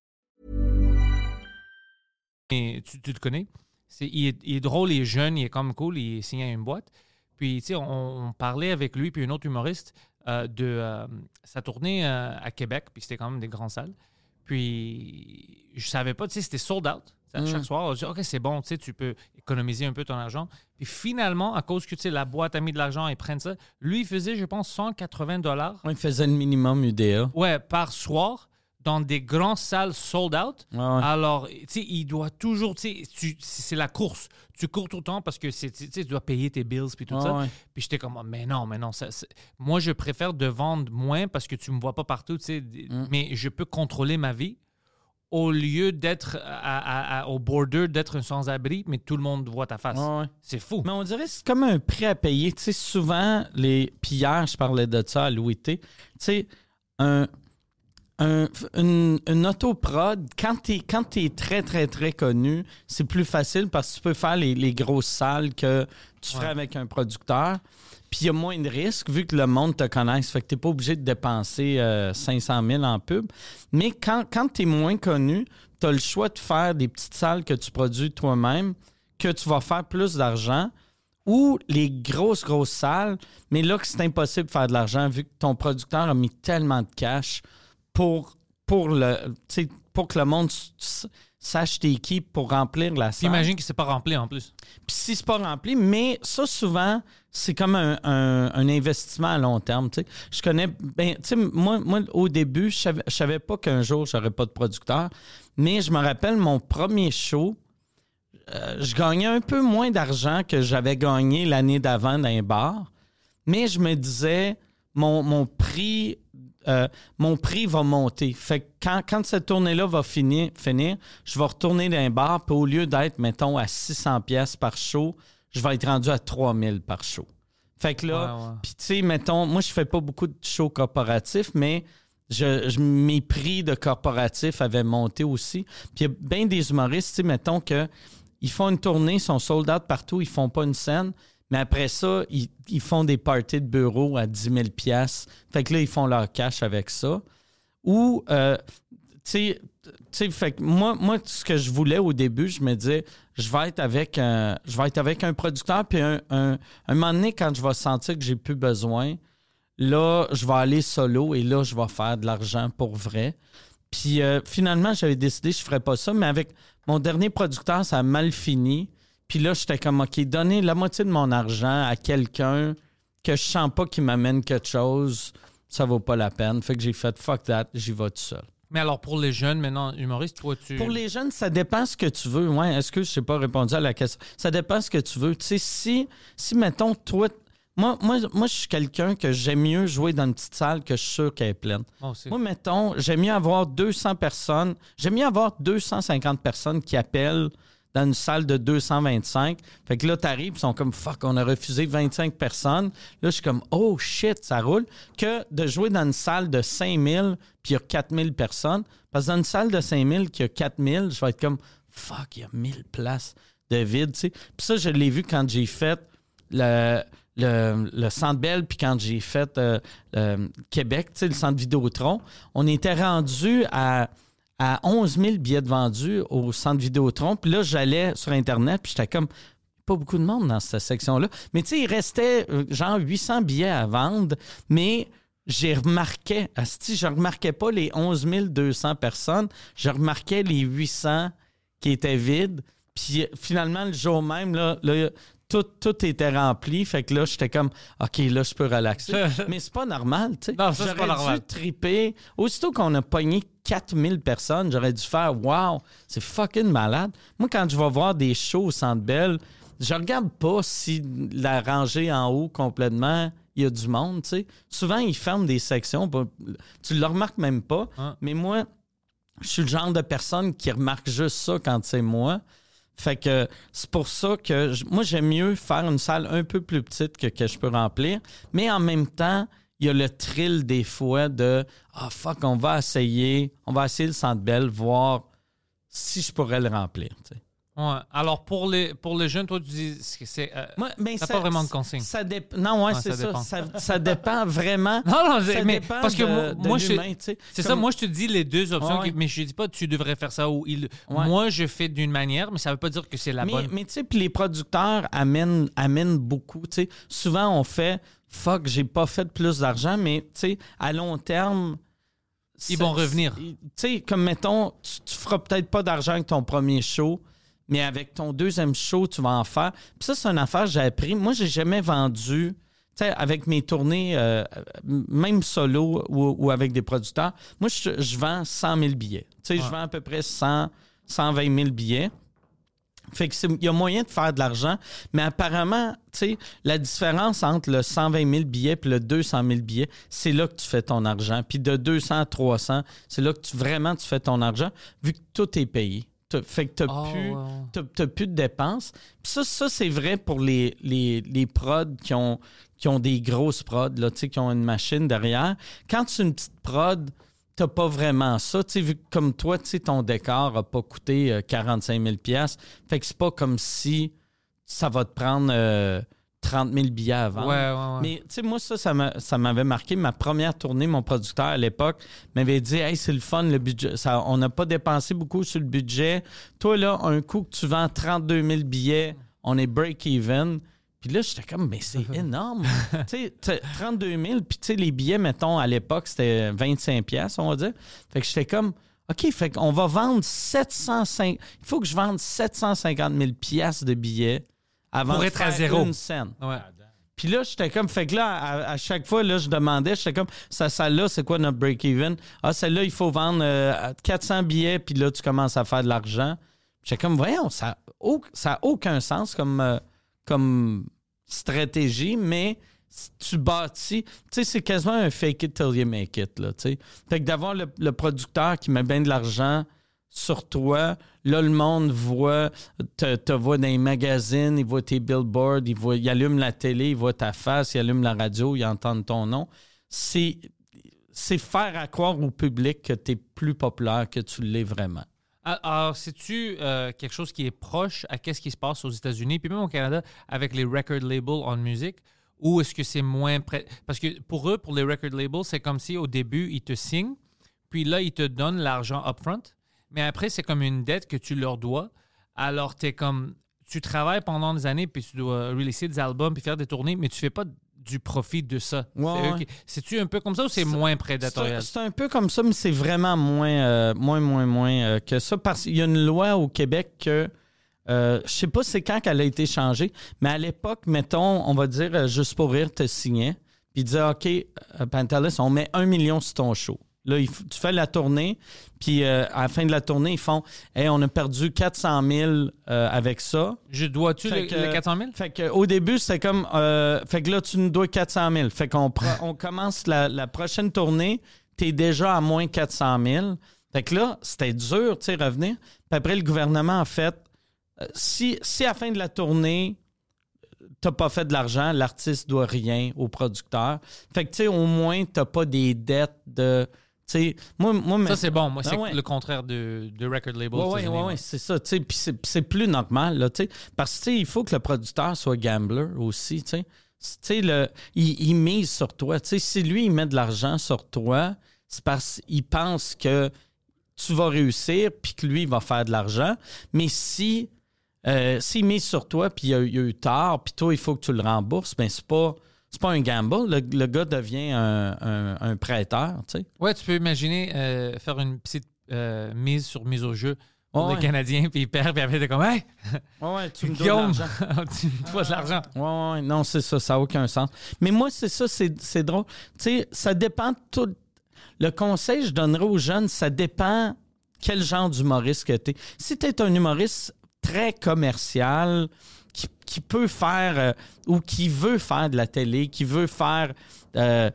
mais tu, tu le connais. Il, est, il est drôle, il est jeune, il est comme cool, il est signé à une boîte. Puis, tu sais, on, on parlait avec lui, puis un autre humoriste, euh, de euh, sa tournée euh, à Québec, puis c'était quand même des grandes salles. Puis, je savais pas, tu sais, c'était sold out. À chaque soir, on dit, OK, c'est bon, tu sais, tu peux économiser un peu ton argent. Puis finalement, à cause que, tu sais, la boîte a mis de l'argent, ils prennent ça. Lui, il faisait, je pense, 180 dollars On faisait le minimum UDA. ouais, par soir dans des grandes salles sold out. Ouais, ouais. Alors, tu sais, il doit toujours, tu sais, c'est la course. Tu cours tout le temps parce que tu sais, tu dois payer tes bills puis tout Ouais, ça. ouais. Puis j'étais comme, mais non, mais non. ça- moi, je préfère de vendre moins parce que tu me vois pas partout, tu sais, Mm. mais je peux contrôler ma vie au lieu d'être à- à- à- au border, d'être un sans-abri, mais tout le monde voit ta face. Ouais, ouais. C'est fou. Mais on dirait que c'est comme un prix à payer. Tu sais, souvent, les... puis hier, je parlais de ça à Louis T. Tu sais, un, un- une, une autoprod, quand tu es, très, très, très connu, c'est plus facile parce que tu peux faire les, les grosses salles que tu ferais avec un producteur. Puis il y a moins de risques vu que le monde te connaisse. Fait que tu n'es pas obligé de dépenser euh, 500 000 en pub. Mais quand, quand tu es moins connu, tu as le choix de faire des petites salles que tu produis toi-même, que tu vas faire plus d'argent ou les grosses, grosses salles, mais là c'est impossible de faire de l'argent vu que ton producteur a mis tellement de cash pour, pour, le, pour que le monde sache t'es qui pour remplir la salle. T'imagines que c'est pas rempli en plus. Puis si c'est pas rempli, mais ça, souvent, c'est comme un, un- un investissement à long terme. Je connais, ben, moi, moi, au début, je savais, je savais pas qu'un jour, j'aurais pas de producteur, mais je me rappelle mon premier show, euh, je gagnais un peu moins d'argent que j'avais gagné l'année d'avant dans un bar, mais je me disais, mon, mon prix. Euh, mon prix va monter. Fait que quand, quand cette tournée-là va finir, finir, je vais retourner dans un bar, puis au lieu d'être, mettons, à 600 pièces par show, je vais être rendu à 3000 par show. Fait que là, Ouais, ouais. puis tu sais, mettons, moi, je fais pas beaucoup de shows corporatifs, mais je, je- mes prix de corporatif avaient monté aussi. Puis il y a bien des humoristes, tu sais, mettons que ils font une tournée, ils sont sold out partout, ils font pas une scène, mais après ça, ils, ils font des parties de bureau à 10 000 pièces. Fait que là, ils font leur cash avec ça. Ou, euh, tu sais, tu sais, fait que moi, moi, ce que je voulais au début, je me disais, je vais être avec un, je vais être avec un producteur, puis un, un, un moment donné, quand je vais sentir que j'ai plus besoin, là, je vais aller solo et là, je vais faire de l'argent pour vrai. Puis euh, finalement, j'avais décidé que je ne ferais pas ça, mais avec mon dernier producteur, ça a mal fini. Puis là, j'étais comme, OK, donner la moitié de mon argent à quelqu'un que je sens pas qu'il m'amène quelque chose, ça vaut pas la peine. Fait que j'ai fait fuck that, j'y vais tout seul. Mais alors, pour les jeunes, maintenant, humoristes, toi, tu. Pour les jeunes, ça dépend ce que tu veux. Ouais, est-ce que je n'ai pas répondu à la question? Ça dépend ce que tu veux. Tu sais, si, si mettons, toi, moi, moi, moi je suis quelqu'un que j'aime mieux jouer dans une petite salle que je suis sûr qu'elle est pleine. Moi, mettons, j'aime mieux avoir 200 personnes, j'aime mieux avoir 250 personnes qui appellent dans une salle de 225. Fait que là, t'arrives, ils sont comme fuck, on a refusé 25 personnes. Là, je suis comme oh shit, ça roule. Que de jouer dans une salle de 5000 puis il y a 4000 personnes. Parce que dans une salle de 5000 qui a 4000, je vais être comme fuck, il y a 1000 places de vide, tu sais. Puis ça, je l'ai vu quand j'ai fait le, le, le Centre Bell, puis quand j'ai fait euh, Québec, tu sais, le Centre Vidéotron, on était rendu à, à 11 000 billets de vendus au Centre Vidéotron. Puis là, j'allais sur Internet, puis j'étais comme, pas beaucoup de monde dans cette section-là. Mais tu sais, il restait euh, genre 800 billets à vendre, mais j'ai remarqué, asti, je remarquais pas les 11 200 personnes, je remarquais les 800 qui étaient vides. Puis finalement, le jour même, là, là, tout, tout était rempli. Fait que là, j'étais comme, OK, là, je peux relaxer. [LAUGHS] Mais c'est pas normal, tu sais. Non, ça, c'est pas J'aurais dû triper. Aussitôt qu'on a pogné 4000 personnes, j'aurais dû faire, wow, c'est fucking malade. Moi, quand je vais voir des shows au Centre Bell, je regarde pas si la rangée en haut complètement, il y a du monde, tu sais. Souvent, ils ferment des sections. Tu le remarques même pas. Hein? Mais moi, je suis le genre de personne qui remarque juste ça quand c'est moi. Fait que c'est pour ça que moi, j'aime mieux faire une salle un peu plus petite que, je peux remplir. Mais en même temps, il y a le thrill des fois de Ah fuck, on va essayer, on va essayer le centre belle, voir si je pourrais le remplir. Ouais. Alors, pour les, pour les jeunes, toi, tu dis que c'est. euh, Moi, mais T'as ça- pas vraiment de consigne. Ça dép- Non, ouais, Ouais, c'est ça ça. dépend. Ça, ça dépend vraiment. [LAUGHS] Non, non, ça mais dépend parce que de- moi, je. C'est ça, moi je te dis les deux options, Ouais, ouais. qui- mais je dis pas tu devrais faire ça ou il. Ouais. Moi je fais d'une manière, mais ça veut pas dire que c'est la mais, bonne. mais tu sais, puis les producteurs amènent, amènent beaucoup. tu sais. Souvent, on fait fuck, j'ai pas fait plus d'argent, mais tu sais, à long terme. Ils vont revenir. Tu sais, comme mettons, tu, tu feras peut-être pas d'argent avec ton premier show, mais avec ton deuxième show, tu vas en faire. Puis ça, c'est une affaire que j'ai appris. Moi, j'ai jamais vendu. Avec mes tournées, euh, même solo ou, ou avec des producteurs, moi, je, je vends 100 000 billets. Je vends à peu près 100, 120 000 billets. Fait que il y a moyen de faire de l'argent, mais apparemment, la différence entre le 120 000 billets et le 200 000 billets, c'est là que tu fais ton argent. Puis de 200 à 300, c'est là que tu, vraiment tu fais ton argent, vu que tout est payé. T'as- Fait que tu n'as Oh, plus, t'as- t'as plus de dépenses. Puis ça, ça c'est vrai pour les, les, les prods qui ont, qui ont des grosses prods, là, qui ont une machine derrière. Quand tu une petite prod, t'as pas vraiment ça. Tu vu que comme toi, tu ton décor a pas coûté euh, 45 000 pièces Fait que c'est pas comme si ça va te prendre euh, 30 000 billets. Ouais, ouais, ouais. Mais tu sais, moi, ça, ça m'a- ça m'avait marqué. Ma première tournée, mon producteur à l'époque m'avait dit Hey, c'est le fun, le budget. Ça, on n'a pas dépensé beaucoup sur le budget. Toi, là, un coup que tu vends 32 000 billets, on est break-even. Puis là, j'étais comme, mais c'est [LAUGHS] énorme. tu sais, t'as 32 000, puis tu sais, les billets, mettons, à l'époque, c'était 25 pièces on va dire. Fait que j'étais comme, OK, fait qu'on va vendre 705... Il faut que je vende 750 000 pièces de billets avant Pour de être à zéro. une scène. Ouais. Puis là, j'étais comme, fait que là, à, à chaque fois, là, je demandais, j'étais comme, ça, celle-là, c'est quoi notre break-even? Ah, celle-là, il faut vendre euh, 400 billets, puis là, tu commences à faire de l'argent. J'étais comme, voyons, ça n'a ça a aucun sens comme, euh, comme stratégie, mais si tu bâtis, tu sais, c'est quasiment un fake it till you make it, là, tu sais. Fait que d'avoir le, le producteur qui met bien de l'argent sur toi, là, le monde voit, te, voit dans les magazines, il voit tes billboards, il, voit, allume la télé, il voit ta face, il allume la radio, il entend ton nom. C'est faire à croire au public que tu es plus populaire que tu l'es vraiment. Ah, Alors, c'est-tu euh, quelque chose qui est proche à qu'est-ce qui se passe aux États-Unis, puis même au Canada, avec les record labels en musique, ou est-ce que c'est moins près? Parce que pour eux, pour les record labels, c'est comme si au début, ils te signent, puis là, ils te donnent l'argent upfront, mais après, c'est comme une dette que tu leur dois. Alors, tu comme. Tu travailles pendant des années, puis tu dois releaser des albums, puis faire des tournées, mais tu fais pas du profit de ça. Ouais, ouais. C'est-tu un peu comme ça ou c'est moins prédatorial? c'est un peu comme ça, mais c'est vraiment moins, euh, moins, moins, moins euh, que ça. Parce qu'il y a une loi au Québec que, euh, je sais pas c'est quand qu'elle a été changée, mais à l'époque, mettons, on va dire, euh, juste pour rire, te signait, puis disait, OK, Pantelis, on met un million sur ton show. Là, il tu fais la tournée, puis euh, à la fin de la tournée, ils font Hey, on a perdu 400 000 euh, avec ça. Je dois-tu Fait le, que- le 400 000? Fait que, au début, c'était comme. euh, fait que là, tu nous dois 400 000. Fait qu'on on commence la, la prochaine tournée, t'es déjà à moins 400 000. Fait que là, c'était dur, tu sais, revenir. Puis après, le gouvernement a fait. si, si à la fin de la tournée, t'as pas fait de l'argent, l'artiste doit rien au producteur. Fait que, tu sais, au moins, t'as pas des dettes de. Moi, moi, Ça, c'est bon. Moi, Ah c'est ouais. le contraire de, de record label. oui, oui, oui, c'est ça. Puis c'est plus normal, là. Parce que il faut que le producteur soit gambler aussi, le- il, il mise sur toi. Si lui, il met de l'argent sur toi, c'est parce qu'il pense que tu vas réussir puis que lui, il va faire de l'argent. Mais si euh, s'il mise sur toi puis il y a, il a eu tard puis toi, il faut que tu le rembourses, ben c'est pas... C'est pas un gamble. Le, le gars devient un, un- un prêteur, tu sais. Ouais, tu peux imaginer euh, faire une petite euh, mise sur mise au jeu pour Ouais, le ouais. Canadien, puis il perd, puis après, t'es comme, hey, Ouais, ouais, tu me [LAUGHS] Guillaume, l'argent. [LAUGHS] tu me l'argent. Ouais, ouais, non, c'est ça, ça n'a aucun sens. Mais moi, c'est ça, c'est c'est drôle. Tu sais, ça dépend tout. Le conseil que je donnerais aux jeunes, ça dépend quel genre d'humoriste que tu es. Si tu es un humoriste très commercial, qui, qui peut faire euh, ou qui veut faire de la télé, qui veut faire euh,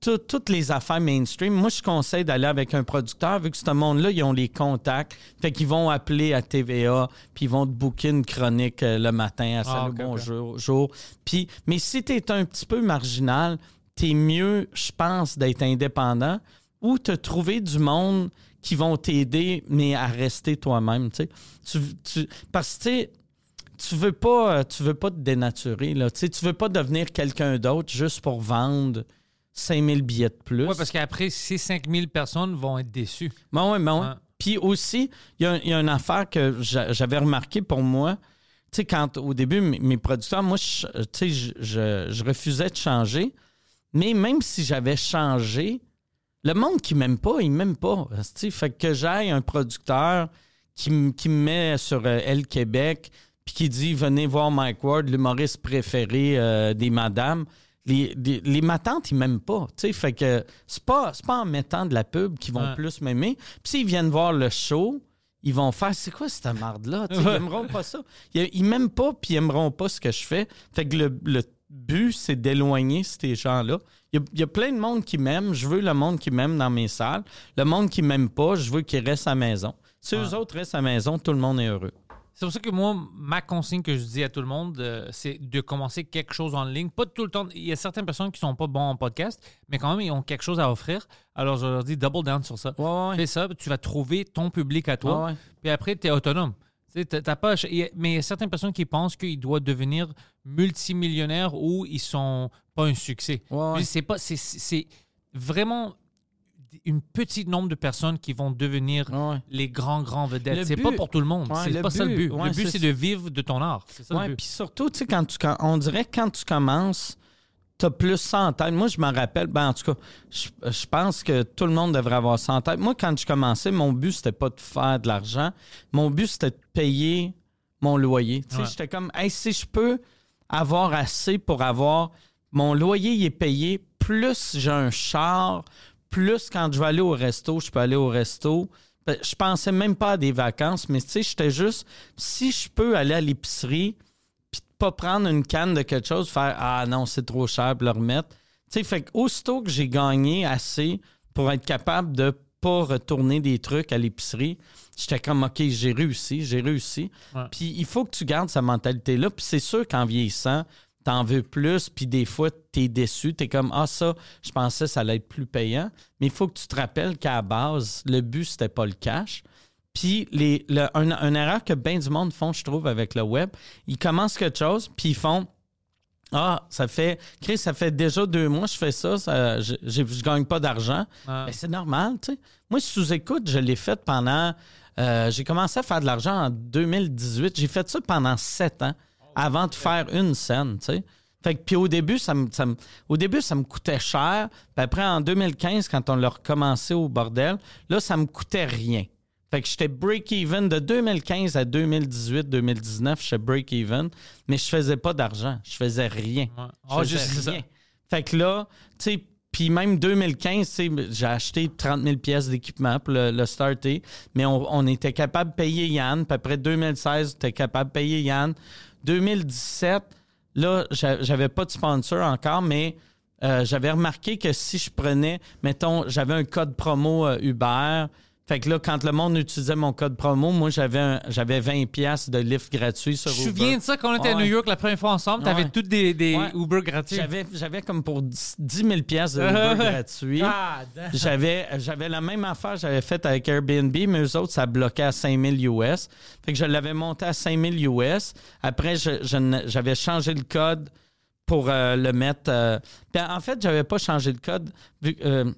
tout- toutes les affaires mainstream, moi, je conseille d'aller avec un producteur, vu que ce monde-là, ils ont les contacts. Fait qu'ils vont appeler à TVA, puis ils vont te booker une chronique euh, le matin à Salut, Ah, bonjour. jour. Puis, mais si tu es un petit peu marginal, t'es mieux, je pense, d'être indépendant ou te trouver du monde qui vont t'aider, mais à rester toi-même. Tu, tu- parce que, tu veux pas, euh, tu veux pas te dénaturer, là. Tu tu veux pas devenir quelqu'un d'autre juste pour vendre 5000 billets de plus. Ouais, parce qu'après, ces 5000 personnes vont être déçues. Ouais, ben ouais. Ouais. Puis aussi, il y, a- il y a une affaire que j'a- j'avais remarqué pour moi. Tu sais, quand au début, mes, mes producteurs, moi, je- sais, je, je- je refusais de changer. Mais même si j'avais changé, le monde qui m'aime pas, il m'aime pas. Tu sais, fait que j'aille un producteur qui, me met sur euh, Elle Québec, puis qui dit Venez voir Mike Ward, l'humoriste préféré euh, des madames. Les, les, les matantes, ils m'aiment pas. Tu sais, fait que c'est pas, pas en mettant de la pub qu'ils vont Ouais. plus m'aimer. Puis s'ils viennent voir le show, ils vont faire c'est quoi cette marde-là? Ils aimeront pas ça. Ils, ils m'aiment pas, puis ils aimeront pas ce que je fais. Fait que le, le but, c'est d'éloigner ces gens-là. Il y, a, il y a plein de monde qui m'aime. Je veux le monde qui m'aime dans mes salles. Le monde qui m'aime pas, je veux qu'ils restent à la maison. Si eux autres restent à la maison, tout le monde est heureux. C'est pour ça que moi, ma consigne que je dis à tout le monde, euh, c'est de commencer quelque chose en ligne. Pas tout le temps. Il y a certaines personnes qui sont pas bons en podcast, mais quand même, ils ont quelque chose à offrir. Alors, je leur dis double down sur ça. Ouais, ouais. Fais ça, tu vas trouver ton public à toi. Puis après, tu es autonome. T'as- pas, mais il y a certaines personnes qui pensent qu'ils doivent devenir multimillionnaires ou ils sont pas un succès. C'est pas, c'est- c'est vraiment une petite nombre de personnes qui vont devenir Ouais, ouais. les grands, grands vedettes. C'est pas pour tout le monde. Ouais, c'est pas ça le but, ouais, le but, c'est de vivre de ton art. C'est ça Ouais, le but. puis surtout, tu sais, quand tu, quand- on dirait que quand tu commences, tu as plus ça en tête. Moi, je me rappelle, ben, en tout cas, je, je pense que tout le monde devrait avoir ça en tête. Moi, quand je commençais, mon but, c'était pas de faire de l'argent. Mon but, c'était de payer mon loyer. Tu sais, j'étais comme, hey, si je peux avoir assez pour avoir mon loyer, il est payé, plus j'ai un char, plus quand je vais aller au resto, je peux aller au resto. Ben, Je pensais même pas à des vacances, mais tu sais, j'étais juste, si je peux aller à l'épicerie, puis pas prendre une canne de quelque chose, faire Ah non, c'est trop cher, puis le remettre. Tu sais, fait que aussitôt que j'ai gagné assez pour être capable de pas retourner des trucs à l'épicerie, j'étais comme OK, j'ai réussi, j'ai réussi. Puis il faut que tu gardes sa mentalité-là. Puis c'est sûr qu'en vieillissant, t'en veux plus, puis des fois, t'es déçu. T'es comme Ah, ça, je pensais que ça allait être plus payant. Mais il faut que tu te rappelles qu'à la base, le but, c'était pas le cash. Puis les, le- un, erreur que bien du monde font, je trouve, avec le web, ils commencent quelque chose, puis ils font Ah, ça fait. Chris, ça fait déjà deux mois que je fais ça, ça je, je gagne pas d'argent. Ah. Mais c'est normal, tu sais. Moi, sous-écoute, je l'ai fait pendant. euh, j'ai commencé à faire de l'argent en 2018. J'ai fait ça pendant sept ans avant de faire une scène, tu sais. Fait que, puis au début, ça me, ça me- au début, ça me coûtait cher. Puis après, en 2015, quand on l'a recommencé au bordel, là, ça me coûtait rien. Fait que j'étais break-even de 2015 à 2018-2019, j'étais break-even, mais je faisais pas d'argent. Je faisais rien. Ouais. Je Ah, faisais juste ça. rien. Fait que là, tu sais, Puis même 2015, tu sais, j'ai acheté 30 000 pièces d'équipement pour le, le starter, mais on, on était capable de payer Yann. Puis après 2016, on était capable de payer Yann. 2017, là, j'a- j'avais pas de sponsor encore, mais euh, j'avais remarqué que si je prenais, mettons, j'avais un code promo euh, Uber. Fait que là, quand le monde utilisait mon code promo, moi, j'avais un- j'avais 20 pièces de lift gratuit sur Je me Uber. souviens de ça quand on était à. New York la première fois ensemble. T'avais Ouais. toutes des, des Ouais. Uber gratuits. J'avais, j'avais comme pour 10 10 000 pièces de Uber [LAUGHS] gratuit. Ah, J'avais, j'avais la même affaire que j'avais faite avec Airbnb, mais eux autres, ça bloquait à 5 000 US. Fait que je l'avais monté à 5 000 US. Après, je- j'avais changé le code pour euh, le mettre... euh, puis en fait, j'avais pas changé le code. vu euh,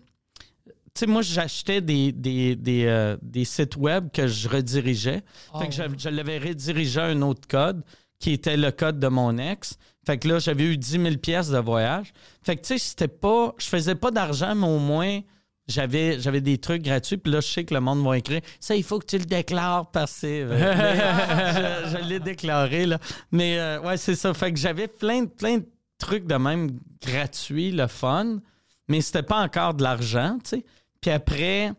tu sais, moi, j'achetais des, des, des, euh, des sites web que je redirigeais. fait que je, je l'avais redirigé à un autre code qui était le code de mon ex. Fait que là, j'avais eu 10 000 pièces de voyage. Fait que, tu sais, c'était pas... Je faisais pas d'argent, mais au moins, j'avais, j'avais des trucs gratuits. Puis là, je sais que le monde va écrire « Ça, il faut que tu le déclares parce que... [LAUGHS] je, je l'ai déclaré, là. Mais euh, ouais, c'est ça. Fait que j'avais plein, de- plein de trucs de même gratuits, le fun. Mais c'était pas encore de l'argent, tu sais. Puis après,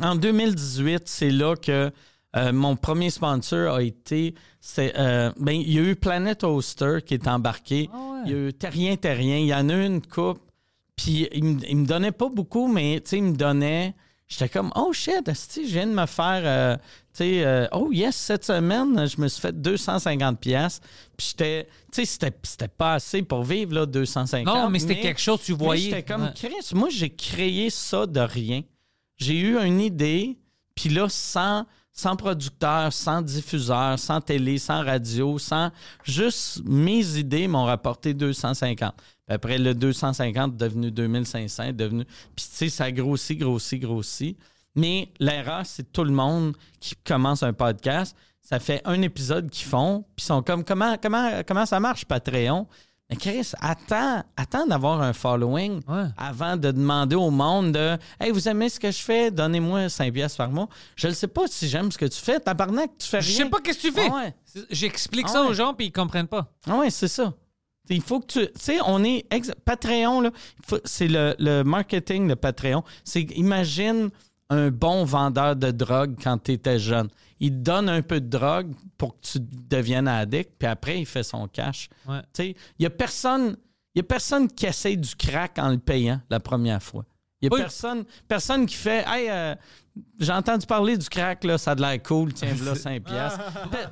en 2018, c'est là que euh, mon premier sponsor a été. c'est, euh, ben, il y a eu Planet Oster qui est embarqué. Il y a eu Terrien Terrien. Il y en a eu une coupe. Puis il me, il me donnait pas beaucoup, mais tu sais, il me donnait. J'étais comme, oh shit, je viens de me faire. euh, tu sais, euh, oh yes, cette semaine, je me suis fait 250 pièces. Puis j'étais. Tu sais, c'était, pas assez pour vivre, là, 250. Non, mais c'était quelque chose, tu voyais. J'étais comme, Ouais. Chris, moi, j'ai créé ça de rien. J'ai eu une idée, puis là, sans, sans producteur, sans diffuseur, sans télé, sans radio, sans. Juste mes idées m'ont rapporté 250. Après, le 250 est devenu 2500, est devenu. Puis, tu sais, ça grossit, grossit, grossit. Mais l'erreur, c'est tout le monde qui commence un podcast. Ça fait un épisode qu'ils font, puis ils sont comme comment, comment, comment ça marche, Patreon? Mais Chris, attends, attends d'avoir un following Ouais. avant de demander au monde de Hey, vous aimez ce que je fais? Donnez-moi 5 pièces par mois. Je ne sais pas si j'aime ce que tu fais. Tabarnak, tu fais rien. Je sais pas qu'est-ce que tu fais. Ah ouais. J'explique Ah ça aux gens puis ils comprennent pas. Ah ouais, c'est ça. Il faut que tu. Tu sais, on est. ex- Patreon, là, c'est le, le marketing de Patreon. C'est imagine un bon vendeur de drogue quand tu étais jeune. Il te donne un peu de drogue pour que tu deviennes addict, puis après, il fait son cash. Ouais. Tu sais, il y a personne. Il a personne qui essaye du crack en le payant la première fois. Il y a Oui. personne, personne qui fait Hey, euh, j'ai entendu parler du crack, là, ça a de l'air cool, tiens, voilà 5 [LAUGHS] piastres.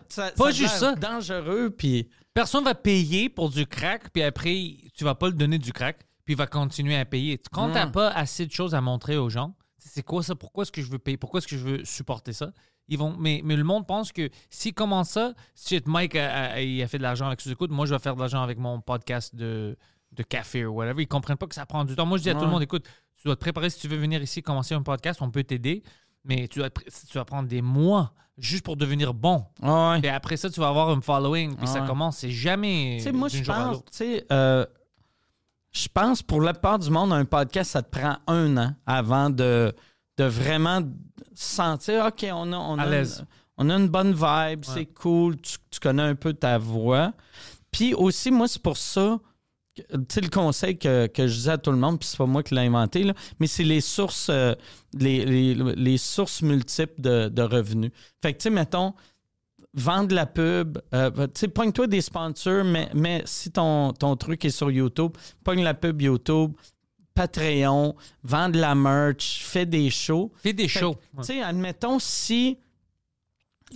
Ça- Pas a de juste ça. dangereux, puis. Personne va payer pour du crack, puis après, tu vas pas le donner du crack, puis il va continuer à payer. Quand Mm. t'as pas assez de choses à montrer aux gens, c'est quoi ça? Pourquoi est-ce que je veux payer? Pourquoi est-ce que je veux supporter ça? Ils vont, mais, mais le monde pense que s'il commence ça, shit, Mike a, a- il a fait de l'argent avec sous-écoute, moi je vais faire de l'argent avec mon podcast de, de café ou whatever. Ils comprennent pas que ça prend du temps. Moi je dis à tout le monde, écoute, tu dois te préparer si tu veux venir ici commencer un podcast, on peut t'aider, mais tu dois, tu vas prendre des mois juste pour devenir bon. Ah ouais. Et après ça, tu vas avoir un following, puis ça Ouais. commence. C'est jamais. Tu sais, moi, je pense, euh, je pense pour la part du monde, un podcast, ça te prend un an avant de, de vraiment sentir, OK, on a, on a, une, on a une bonne vibe, c'est cool, tu, tu connais un peu ta voix. Puis aussi, moi, c'est pour ça, tu sais, le conseil que, que je disais à tout le monde, puis c'est pas moi qui l'ai inventé, là, mais c'est les sources, euh, les, les- les sources multiples de, de revenus. Fait que, tu sais, mettons, vendre la pub, euh, tu sais, pogne-toi des sponsors, mais, mais si ton, ton truc est sur YouTube, pogne la pub YouTube, Patreon, vendre la merch, fais des shows. Fais des Fait shows. Tu sais, admettons, si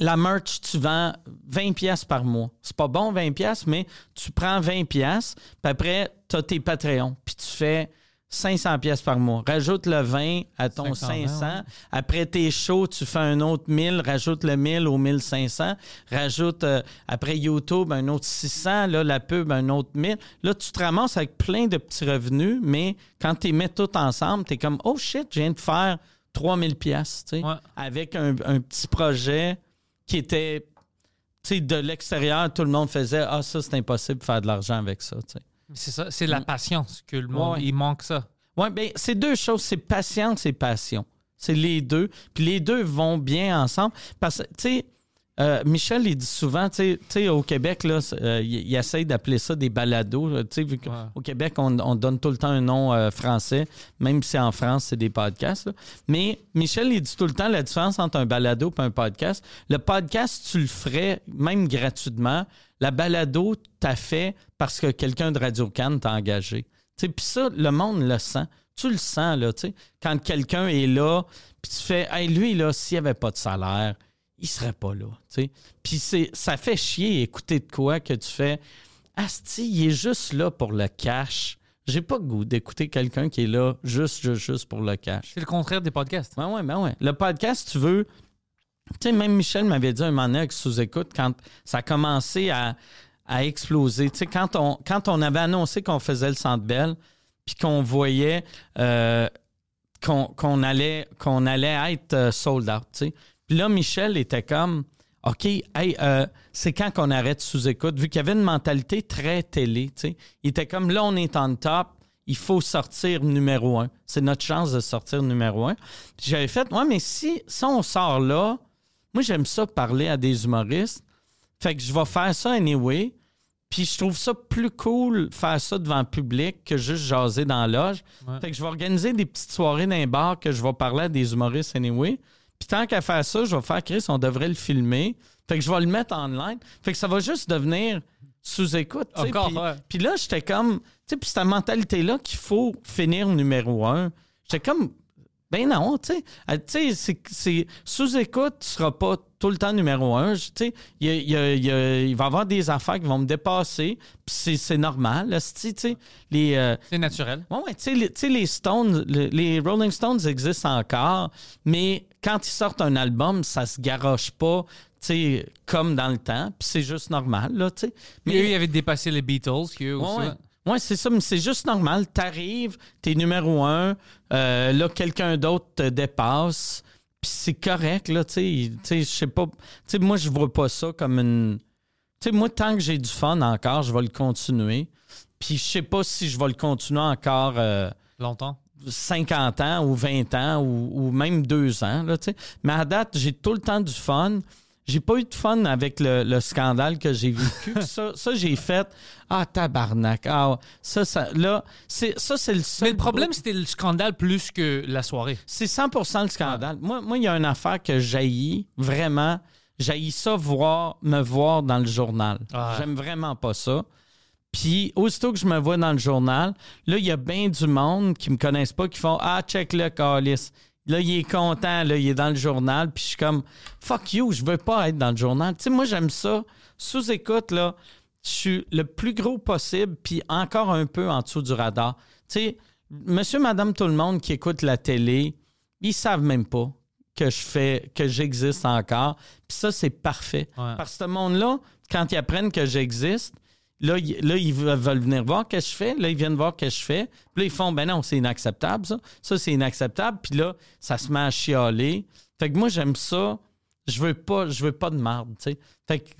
la merch, tu vends 20 pièces par mois. C'est pas bon, 20 pièces, mais tu prends 20 pièces, puis après, tu as tes Patreons, puis tu fais 500 pièces par mois. Rajoute le 20 à ton 500, 500. ouais. Après tes shows, tu fais un autre 1000, rajoute le 1000 au 1500. Rajoute, euh, après YouTube, un autre 600. Là, la pub, un autre 1000. Là, tu te ramasses avec plein de petits revenus, mais quand tu les mets tous ensemble, tu es comme, oh shit, je viens de faire 3000 pièces, tu sais, Ouais. avec un, un petit projet qui était, tu sais, de l'extérieur, tout le monde faisait, ah, ça, c'est impossible de faire de l'argent avec ça, tu sais. C'est ça, c'est la patience que le monde, Mm. Ouais. il manque ça. Oui, bien, c'est deux choses. C'est patience et passion. C'est les deux. Puis les deux vont bien ensemble. Parce que, tu sais, euh, Michel, il dit souvent, tu sais- au Québec, là, euh, il, il essaye d'appeler ça des balados. là, tu sais, vu qu'au Ouais. Québec, on, on donne tout le temps un nom euh, français, même si en France, c'est des podcasts. là. Mais Michel, il dit tout le temps la différence entre un balado et un podcast. Le podcast, tu le ferais même gratuitement. La balado, t'as fait parce que quelqu'un de Radio Cannes t'a engagé. Tu sais, Puis ça, le monde le sent. Tu le sens, là, tu sais. Quand quelqu'un est là, puis tu fais, hey, lui, là, s'il n'y avait pas de salaire, il serait pas là, tu sais. Puis c'est, ça fait chier écouter de quoi que tu fais, Asti, il est juste là pour le cash. J'ai pas le goût d'écouter quelqu'un qui est là juste, juste, juste pour le cash. C'est le contraire des podcasts. Ben ouais, ben ouais. Le podcast, tu veux. Tu sais, même Michel m'avait dit un moment donné avec sous-écoute quand ça a commencé à, à exploser. Tu sais, quand on, quand on avait annoncé qu'on faisait le Centre Bell, puis qu'on voyait euh, qu'on qu'on allait, qu'on allait être euh, sold out, tu sais. Puis là, Michel était comme, OK, hey, euh, c'est quand qu'on arrête sous-écoute, vu qu'il y avait une mentalité très télé, tu sais. Il était comme, là, on est en top, il faut sortir numéro un. C'est notre chance de sortir numéro un. Puis j'avais fait, ouais, mais si, si on sort là, moi, j'aime ça parler à des humoristes. Fait que je vais faire ça anyway. Puis je trouve ça plus cool faire ça devant le public que juste jaser dans la loge. Ouais. Fait que je vais organiser des petites soirées dans un bar que je vais parler à des humoristes anyway. Puis tant qu'à faire ça, je vais faire Chris, on devrait le filmer. Fait que je vais le mettre online. Fait que ça va juste devenir sous écoute. Encore, Puis- ouais. puis là, j'étais comme, tu sais, puis cette mentalité-là qu'il faut finir numéro un. J'étais comme, ben non, tu sais. Tu sais, c'est- c'est sous-écoute, tu seras pas tout le temps numéro un. Tu sais, il va y avoir des affaires qui vont me dépasser. Puis c'est- normal, là. Les, euh, C'est naturel. Ouais, ouais, tu sais, les, Stones, le- les Rolling Stones existent encore, mais quand ils sortent un album, ça se garoche pas, tu sais, comme dans le temps, puis c'est juste normal, là, tu sais. Mais eux, ils avaient dépassé les Beatles, qui eux aussi. ouais. Ouais, c'est ça, mais c'est juste normal. T'arrives, t'es numéro un, euh, là, quelqu'un d'autre te dépasse, puis c'est correct, là, tu sais. Tu sais, je sais pas. Tu sais, moi, je vois pas ça comme une. Tu sais, moi, tant que j'ai du fun encore, je vais le continuer. Puis je sais pas si je vais le continuer encore. euh, Longtemps. 50 ans ou 20 ans ou, ou même 2 ans. Là. Mais à date, j'ai tout le temps du fun. J'ai pas eu de fun avec le, le scandale que j'ai vécu. [LAUGHS] ça, ça j'ai fait. Ah, tabarnak. Ah, ça, ça, là, c'est, ça, c'est le seul. Mais le problème, c'était le scandale plus que la soirée. c'est 100% le scandale. Moi, moi, il y a une affaire que jaillit vraiment. Jaillit ça voir, me voir dans le journal. Ah. J'aime vraiment pas ça. Puis, aussitôt que je me vois dans le journal, là, il y a bien du monde qui me connaissent pas qui font Ah, check le calice. Là, il est content, là, il est dans le journal. Puis, je suis comme Fuck you, je veux pas être dans le journal. Tu sais, moi, j'aime ça. Sous écoute, là, je suis le plus gros possible, puis encore un peu en dessous du radar. Tu sais, monsieur, madame, tout le monde qui écoute la télé, ils savent même pas que je fais, que j'existe encore. Puis ça, c'est parfait. Ouais. Parce que ce monde-là, quand ils apprennent que j'existe, là, là, ils ve- veulent venir voir ce que je fais. Là, ils viennent voir ce que je fais. Puis là, ils font, ben non, c'est inacceptable, ça. Ça, c'est inacceptable. Puis là, ça se met à chialer. Fait que moi, j'aime ça. Je veux pas, je veux pas de marde, tu sais.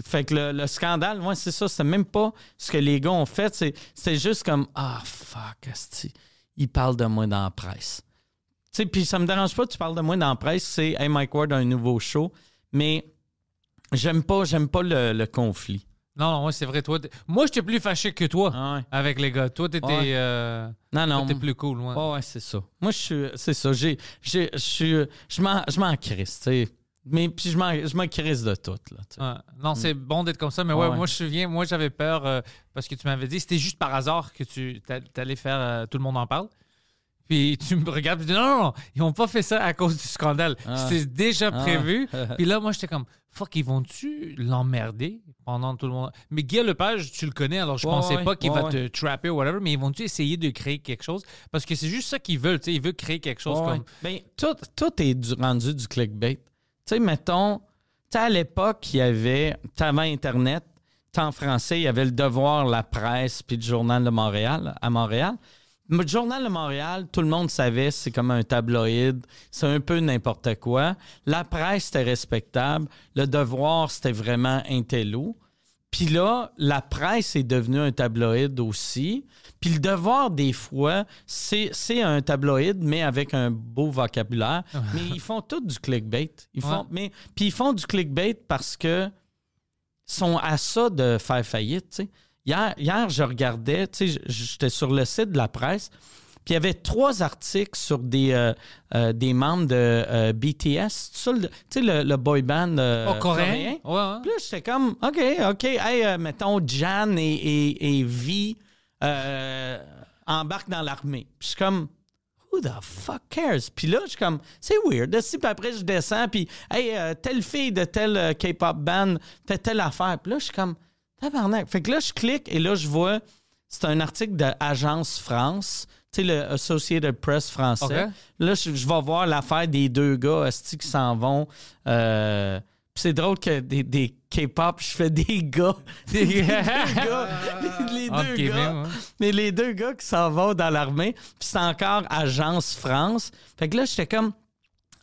Fait que, le, le scandale, moi, c'est ça. C'est même pas ce que les gars ont fait. C'est, juste comme, ah, fuck, asti. Ils parlent de moi dans la presse. Tu sais, puis ça me dérange pas, tu parles de moi dans la presse, c'est Hey Mike Ward a un nouveau show, mais j'aime pas, j'aime pas le conflit. Non, non, ouais, c'est vrai. Toi, t'es- moi, j'étais plus fâché que toi Ah ouais. avec les gars. Toi, t'étais Ouais. euh, Non, non. t'étais plus cool. ouais. Ouais, ouais, c'est ça. Moi, je suis, c'est ça. J'ai, j'ai, je suis, je m'en, je m'en crisse, tu sais. Mais puis je m'en, je m'en crisse de tout, là. tu sais. Ouais. Non, c'est bon d'être comme ça, mais ouais, Ouais, ouais. moi je me souviens, moi j'avais peur euh, parce que tu m'avais dit, c'était juste par hasard que tu allais faire euh, Tout le monde en parle. Puis tu me regardes et tu dis non, non, non, ils n'ont pas fait ça à cause du scandale. Ah. C'était déjà Ah. prévu. [LAUGHS] Puis là, moi j'étais comme, fuck, ils vont-tu l'emmerder? Pendant tout le monde? Mais Guy Lepage, tu le connais, alors je Ouais, pensais ouais, pas qu'il ouais, va te trapper ou whatever, mais ils vont-tu essayer de créer quelque chose? Parce que c'est juste ça qu'ils veulent, tu sais, ils veulent créer quelque chose comme. Ben, tout, tout est du- rendu du clickbait. Tu sais, mettons, tu à l'époque, il y avait, avant Internet, en français, il y avait le Devoir, la presse, puis le Journal de Montréal, à Montréal. Le Journal de Montréal, tout le monde savait, c'est comme un tabloïd, c'est un peu n'importe quoi. La presse, c'était respectable. Le Devoir, c'était vraiment intello. Puis là, la presse est devenue un tabloïd aussi. Puis le devoir, des fois, c'est c'est un tabloïd, mais avec un beau vocabulaire. mais ils font tout du clickbait. Ils font, mais, puis ils font du clickbait parce que sont à ça de faire faillite. Hier, hier, je regardais, tu sais, j'étais sur le site de la presse, puis il y avait trois articles sur des, euh, euh, des membres de euh, BTS, tu sais, le, le boy band Oh, coréen? Ouais, ouais. Puis là, j'étais comme, OK, OK, hey, mettons, Jan et, et, et Vi embarquent dans l'armée. Puis je suis comme, who the fuck cares? Puis là, je suis comme, c'est weird. Puis après, je descends, puis, hey, telle fille de telle K-pop band fait telle affaire. Puis là, je suis comme, tabarnak. Fait que là, je clique et là, je vois, c'est un article de Agence France, tu sais, le Associated Press français. Là, je, je vais voir l'affaire des deux gars qui s'en vont. Euh, puis c'est drôle que des, des K-pop, je fais des gars. [LAUGHS] Des gars. Les, Entre deux gars. ouais. Mais les deux gars qui s'en vont dans l'armée, puis c'est encore Agence France. Fait que là, j'étais comme.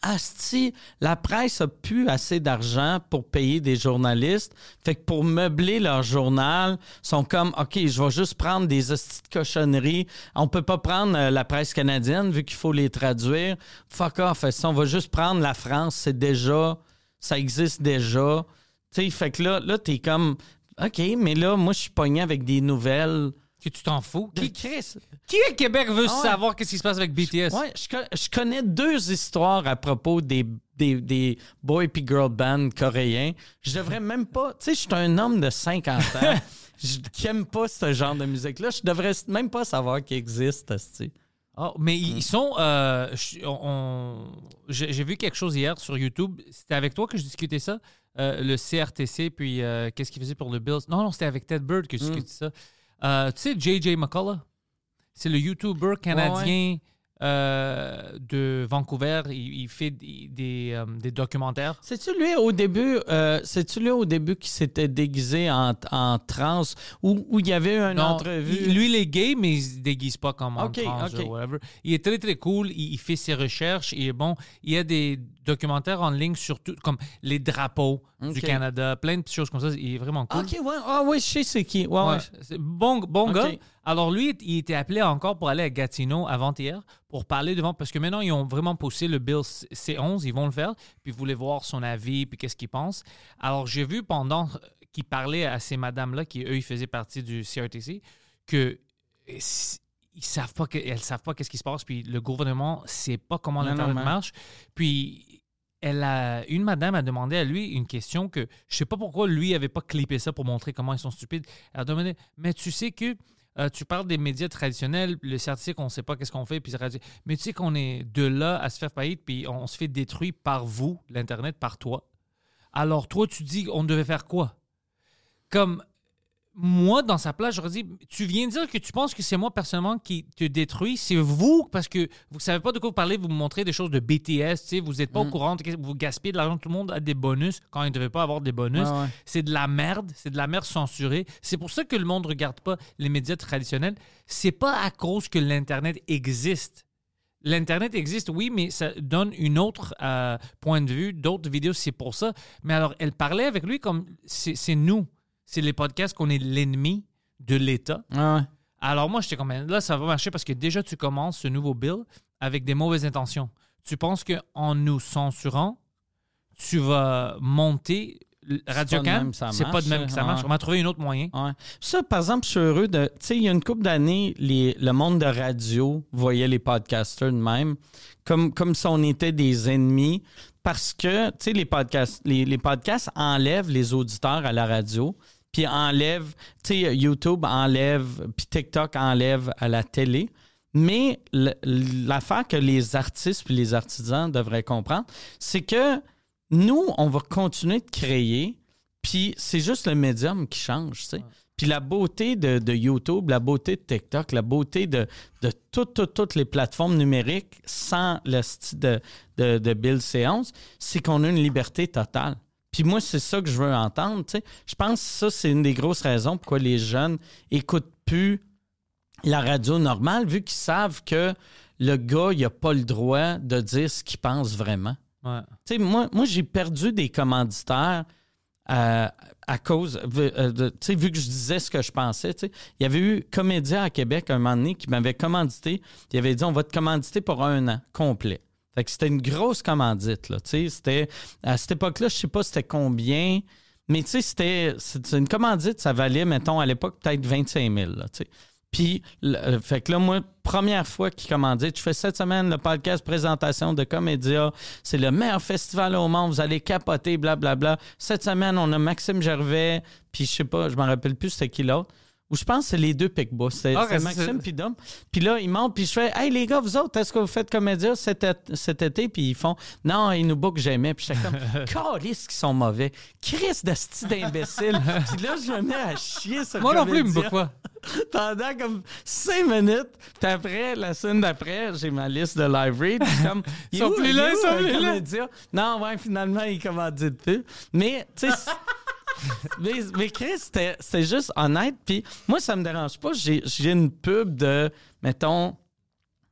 Asti, la presse a plus assez d'argent pour payer des journalistes. Fait que pour meubler leur journal, sont comme, OK, je vais juste prendre des hosties de cochonneries. On peut pas prendre euh, la presse canadienne vu qu'il faut les traduire. Fuck off. Ça, on va juste prendre la France. C'est déjà, ça existe déjà. Tu sais, fait que là, là t'es comme, OK, mais là, moi, je suis pogné avec des nouvelles. Que tu t'en fous? Qui, Qui, Chris? qui à Québec veut Ah ouais. savoir qu'est-ce qui se passe avec BTS? Ouais, je, je connais deux histoires à propos des, des, des boy puis girl bands coréens. Je devrais même pas. Tu sais, je suis un homme de 50 ans. [LAUGHS] Je n'aime pas ce genre de musique-là. Je devrais même pas savoir qu'il existe. Ah, mais ils ils sont. euh, J'ai vu quelque chose hier sur YouTube. C'était avec toi que je discutais ça. Euh, le CRTC, puis euh, qu'est-ce qu'il faisait pour le Bills? Non, non, c'était avec Ted Bird que je discutais ça. Euh, tu sais, JJ McCullough, c'est le YouTuber canadien euh, de Vancouver. Il, il fait des, des, euh, documentaires. C'est-tu lui au début, c'est-tu lui au début qui s'était déguisé en, en trans ou où il y avait une Non, entrevue? lui, il est gay, mais il se déguise pas comme en Ok, trans ok. ou whatever. Il est très, très cool. Il, il fait ses recherches. Il est bon. Il y a des documentaires en ligne sur tout, comme les drapeaux du Canada, plein de petites choses comme ça. Il est vraiment cool. Ok, ouais. Ah oui, je sais c'est qui. Ouais, Ouais, ouais. bon, bon gars. Alors lui, il était appelé encore pour aller à Gatineau avant-hier pour parler devant, parce que maintenant, ils ont vraiment poussé le Bill C11, ils vont le faire, puis voulaient voir son avis, puis qu'est-ce qu'il pense. Alors j'ai vu pendant qu'il parlait à ces madames-là, qui eux, ils faisaient partie du CRTC, que ils savent pas que, elles savent pas qu'est-ce qui se passe, puis le gouvernement sait pas comment l'Internet marche. Puis elle a, une madame a demandé à lui une question que je sais pas pourquoi lui avait pas clippé ça pour montrer comment ils sont stupides. Elle a demandé, mais tu sais que euh, tu parles des médias traditionnels, le certificat, on sait pas qu'est-ce qu'on fait, puis mais tu sais qu'on est de là à se faire faillite, puis on se fait détruire par vous, l'Internet, par toi. Alors toi, tu dis, on devait faire quoi? Comme moi, dans sa place, j'aurais dit Tu viens de dire que tu penses que c'est moi personnellement qui te détruis. C'est vous, parce que vous savez pas de quoi vous parlez, vous me montrez des choses de BTS, vous n'êtes pas au courant, de- vous gaspillez de l'argent, tout le monde a des bonus quand il ne devait pas avoir des bonus. Ouais. C'est de la merde, c'est de la merde censurée. C'est pour ça que le monde ne regarde pas les médias traditionnels. C'est pas à cause que l'Internet existe. L'Internet existe, oui, mais ça donne une autre euh, point de vue, d'autres vidéos, c'est pour ça. Mais alors, elle parlait avec lui comme c'est nous. C'est les podcasts qu'on est l'ennemi de l'État. Ouais, ouais. Alors moi, j'étais comme, là, ça va marcher parce que déjà, tu commences ce nouveau bill avec des mauvaises intentions. Tu penses qu'en nous censurant, tu vas monter Radio Can? C'est pas de même que ça ouais. marche. On va trouver un autre moyen. Ouais. Ça, par exemple, je suis heureux de. Tu sais, il y a une couple d'années, le monde de radio voyait les podcasters de même comme, comme si on était des ennemis parce que, tu sais, les podcasts, les, les podcasts enlèvent les auditeurs à la radio, puis enlèvent, tu sais, YouTube enlève, puis TikTok enlève à la télé. Mais l'affaire que les artistes puis les artisans devraient comprendre, c'est que nous, on va continuer de créer, puis c'est juste le médium qui change, tu sais. Puis la beauté de, de YouTube, la beauté de TikTok, la beauté de, de toutes, toutes, toutes les plateformes numériques sans le style de, de, de Bill C11, c'est qu'on a une liberté totale. Puis moi, c'est ça que je veux entendre. Je pense que ça, c'est une des grosses raisons pourquoi les jeunes écoutent plus la radio normale, vu qu'ils savent que le gars, il n'a pas le droit de dire ce qu'il pense vraiment. Ouais. Moi, moi j'ai perdu des commanditaires à, à cause, euh, de- tu sais, vu que je disais ce que je pensais, il y avait eu Comédia à Québec un moment donné qui m'avait commandité. Il avait dit on va te commanditer pour un an complet. Fait que c'était une grosse commandite, là. Tu sais, c'était. À cette époque-là, je sais pas c'était combien, mais tu sais, c'était. Une commandite, ça valait, mettons, à l'époque, peut-être 25 000, là, tu sais. Puis, euh, fait que là, moi, première fois qu'il commandait, je fais cette semaine le podcast présentation de Comédia. C'est le meilleur festival au monde. Vous allez capoter, blablabla. Cette semaine, on a Maxime Gervais, puis je sais pas, je m'en rappelle plus c'était qui l'autre. Ou je pense que c'est les deux Picbois. C'est Ah, Maxime puis Dom. Puis là, ils montent, puis je fais Hey les gars, vous autres, est-ce que vous faites Comédia cet, été- cet été? Puis ils font Non, ils nous bookent jamais. Puis j'étais comme [LAUGHS] Calisse qu'ils sont mauvais. Chris de style d'imbécile. puis là, je me mets à chier sur Moi non plus, me book pas. [LAUGHS] pendant comme cinq minutes. Puis après, la semaine d'après, j'ai ma liste de live read. Comme, [LAUGHS] Ils sont plus là, ils sont plus là. Non, ouais, finalement, il commandite plus. Mais, tu sais, mais, mais Chris, c'était juste honnête. Puis moi, ça me dérange pas. J'ai une pub de, mettons,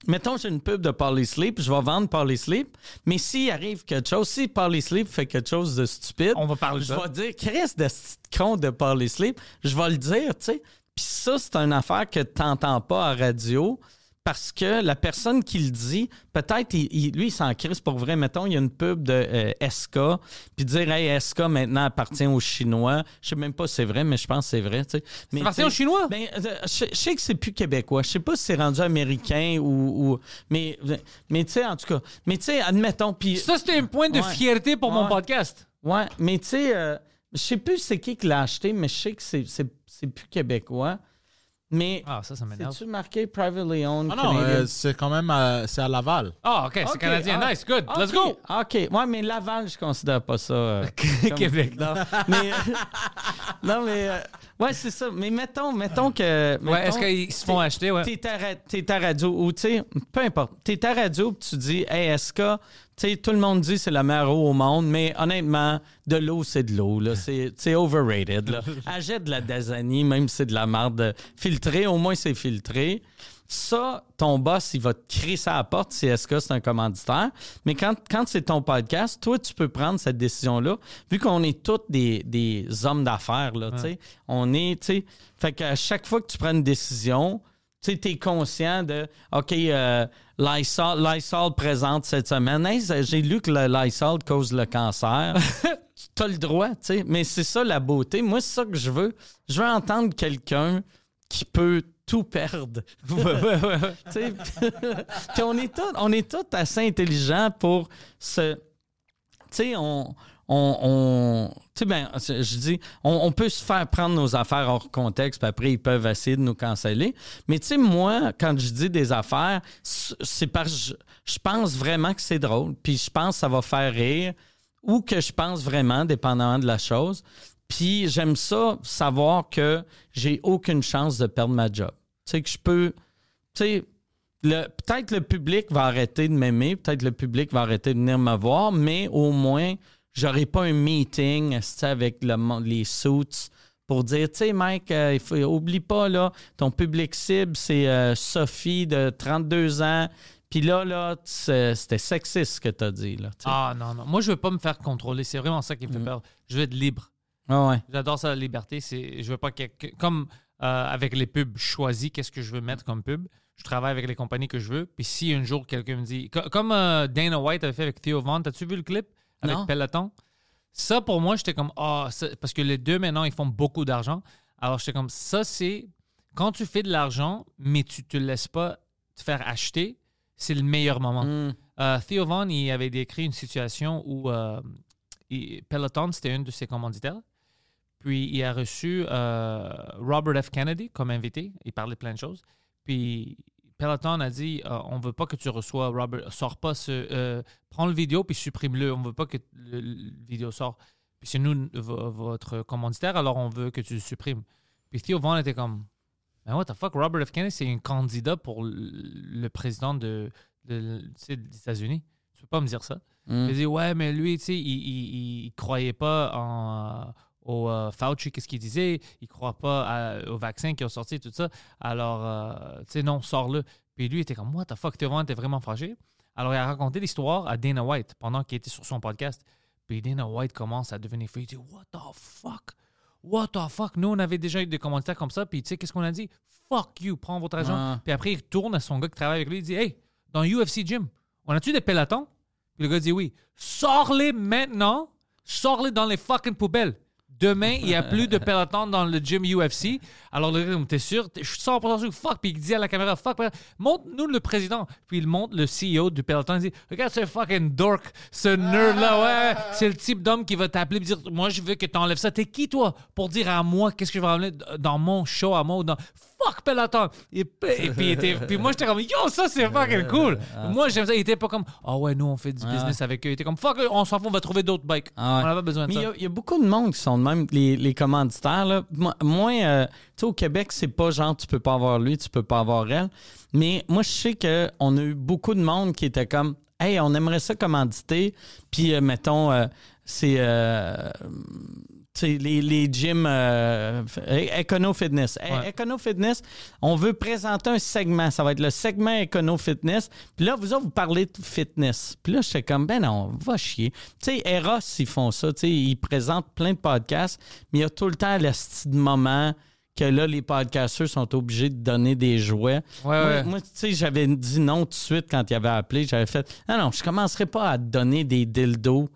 Mettons, j'ai une pub de Parley Sleep, je vais vendre Parley Sleep, mais s'il arrive quelque chose, si Parley Sleep fait quelque chose de stupide, On va parler je vais dire, Chris de ce con de Parley Sleep, je vais le dire, tu sais. Puis ça, c'est une affaire que tu n'entends pas à radio parce que la personne qui le dit, peut-être, lui, il s'en crisse pour vrai. Mettons, il y a une pub de euh, SK, puis dire, hey, SK maintenant appartient aux Chinois. Je sais même pas si c'est vrai, mais je pense que c'est vrai, tu sais. Mais, appartient aux Chinois? Ben, euh, je, je sais que c'est plus québécois. Je sais pas si c'est rendu américain ou. ou- mais, mais tu sais, en tout cas. Mais tu sais, admettons. Puis. Ça, c'était un point de Ouais. fierté pour mon podcast. Ouais, mais tu sais, euh, je sais plus c'est qui qui l'a acheté, mais je sais que c'est plus québécois. Mais. Ah, ça, ça m'énerve. C'est-tu marqué privately owned? Ah non, euh, c'est quand même à, c'est à Laval. Ah, OK, c'est canadien. ah, nice, good. Let's go. OK. Ouais, mais Laval, je considère pas ça. euh, [LAUGHS] comme- Québec. Non, mais. [LAUGHS] non, mais. euh, ouais, c'est ça. Mais mettons, mettons que. Ouais, est-ce qu'ils se font acheter? Ouais. T'es à radio, ou tu sais, peu importe. T'es à radio, puis tu dis, hey, est-ce que, tout le monde dit c'est la meilleure eau au monde, mais honnêtement, de l'eau, c'est de l'eau. C'est overrated, là. [LAUGHS] Achète de la Dasani, même si c'est de la marde filtrée, au moins c'est filtré. Ça, ton boss, il va te crier ça à la porte si SK c'est un commanditaire. Mais quand, quand c'est ton podcast, toi, tu peux prendre cette décision-là. Vu qu'on est tous des, des hommes d'affaires, là, sais. On est, tu sais. Fait qu'à chaque fois que tu prends une décision, tu sais, es conscient de, OK, euh, Lysol, Lysol présente cette semaine. Hey, j'ai lu que le Lysol cause le cancer. [LAUGHS] tu as le droit, tu sais. Mais c'est ça la beauté. Moi, c'est ça que je veux. Je veux entendre quelqu'un qui peut tout perdre. [LAUGHS] [LAUGHS] Tu sais, Puis on est tous on est tous assez intelligents pour se. Tu sais, on. Ben, on, peut se faire prendre nos affaires hors contexte, puis après, ils peuvent essayer de nous canceller. Mais tu sais, moi, quand je dis des affaires, c'est parce que je, pense vraiment que c'est drôle, puis je pense que ça va faire rire, ou que je pense vraiment, dépendamment de la chose. Puis j'aime ça, savoir que j'ai aucune chance de perdre ma job. Tu sais, que je peux. Tu sais, peut-être le public va arrêter de m'aimer, peut-être le public va arrêter de venir me voir, mais au moins, j'aurai pas un meeting avec le, les suits pour dire, tu sais, Mike, euh, il faut, oublie pas, là, ton public cible, c'est euh, Sophie de 32 ans. Puis là, là, c'était sexiste ce que tu as dit. Là. Ah, non, non. Moi, je veux pas me faire contrôler. C'est vraiment ça qui me fait peur. Je veux être libre. Ah ouais. J'adore ça, la liberté. Je veux pas que, comme euh, avec les pubs, je choisis qu'est-ce que je veux mettre comme pub? Je travaille avec les compagnies que je veux. Puis si un jour quelqu'un me dit, co- comme Dana White avait fait avec Theo Vaughn, as-tu vu le clip? Avec Non. Peloton Ça pour moi, j'étais comme ah, parce que les deux maintenant ils font beaucoup d'argent. Alors j'étais comme ça, c'est quand tu fais de l'argent, mais tu te laisses pas te faire acheter, c'est le meilleur moment. Mm. Euh, Theo Vaughn, il avait décrit une situation où euh, il- Peloton, c'était une de ses commanditaires. Puis il a reçu euh, Robert F. Kennedy comme invité. Il parlait plein de choses. Puis Peloton a dit euh, on veut pas que tu reçois Robert, sors pas ce. euh, prends le vidéo puis supprime-le. On veut pas que le, le vidéo sorte. Puis c'est nous vo- votre commanditaire, alors on veut que tu le supprimes. Puis Theo Vaughn était comme Mais what the fuck, Robert F. Kennedy, c'est un candidat pour le, président de, de- des États-Unis. Tu peux pas me dire ça. Mm. Il dit ouais, mais lui, tu sais, il, il, il croyait pas en, au euh, Fauci, qu'est-ce qu'il disait? Il croit pas à- au vaccin qui ont sorti, tout ça. Alors, euh, tu sais, non, sors-le. Puis lui, il était comme, what the fuck, Théo était vraiment fâché. Alors, il a raconté l'histoire à Dana White pendant qu'il était sur son podcast. Puis Dana White commence à devenir fou. Il dit What the fuck? What the fuck? Nous, on avait déjà eu des commentaires comme ça. Puis tu sais, qu'est-ce qu'on a dit? Fuck you, prends votre argent. Ah. Puis après, il retourne à son gars qui travaille avec lui. Il dit Hey, dans UFC Gym, on a-tu des pelotons? Puis le gars dit Oui. Sors-les maintenant. Sors-les dans les fucking poubelles. Demain, il n'y a plus de pelotons dans le gym UFC. Alors le comme, t'es sûr? Je suis 100% sûr. Fuck. Puis il dit à la caméra, fuck. Montre-nous le président. Puis il montre le CEO du peloton. Il dit, regarde ce fucking dork, ce nerd-là. Ouais, c'est le type d'homme qui va t'appeler et dire, moi, je veux que tu enlèves ça. T'es qui, toi, pour dire à moi qu'est-ce que je vais enlever dans mon show à moi ou dans... Fuck peloton. Et, puis, et puis, il était- puis moi, j'étais comme, yo, ça, c'est [LAUGHS] fucking cool. moi, j'aime ça. Il était pas comme, ah ouais, nous, on fait du business avec eux. Il était comme, fuck, on s'en fout, on va trouver d'autres bikes. Ah ouais. On n'a pas besoin de Mais il y ça. a- il y, a beaucoup de monde qui sont de même, les, les commanditaires. Là. Moi, euh, tu sais, au Québec, c'est pas genre tu peux pas avoir lui, tu peux pas avoir elle. Mais moi, je sais qu'on a eu beaucoup de monde qui était comme Hey, on aimerait ça commanditer. Puis, euh, mettons, euh, c'est. euh, les, les gyms euh, Econo Fitness. Eh, Ouais. Econo Fitness, on veut présenter un segment. Ça va être le segment Econo Fitness. Puis là, vous autres, vous parlez de fitness. Puis là, j'étais comme, ben non, va chier. Tu sais, Eros, ils font ça. Tu sais, ils présentent plein de podcasts, mais il y a tout le temps le style de moment que là, les podcasteurs sont obligés de donner des jouets. Ouais, moi, ouais. moi, tu sais, j'avais dit non tout de suite quand il avait appelé. J'avais fait, non, non, je commencerai pas à donner des dildos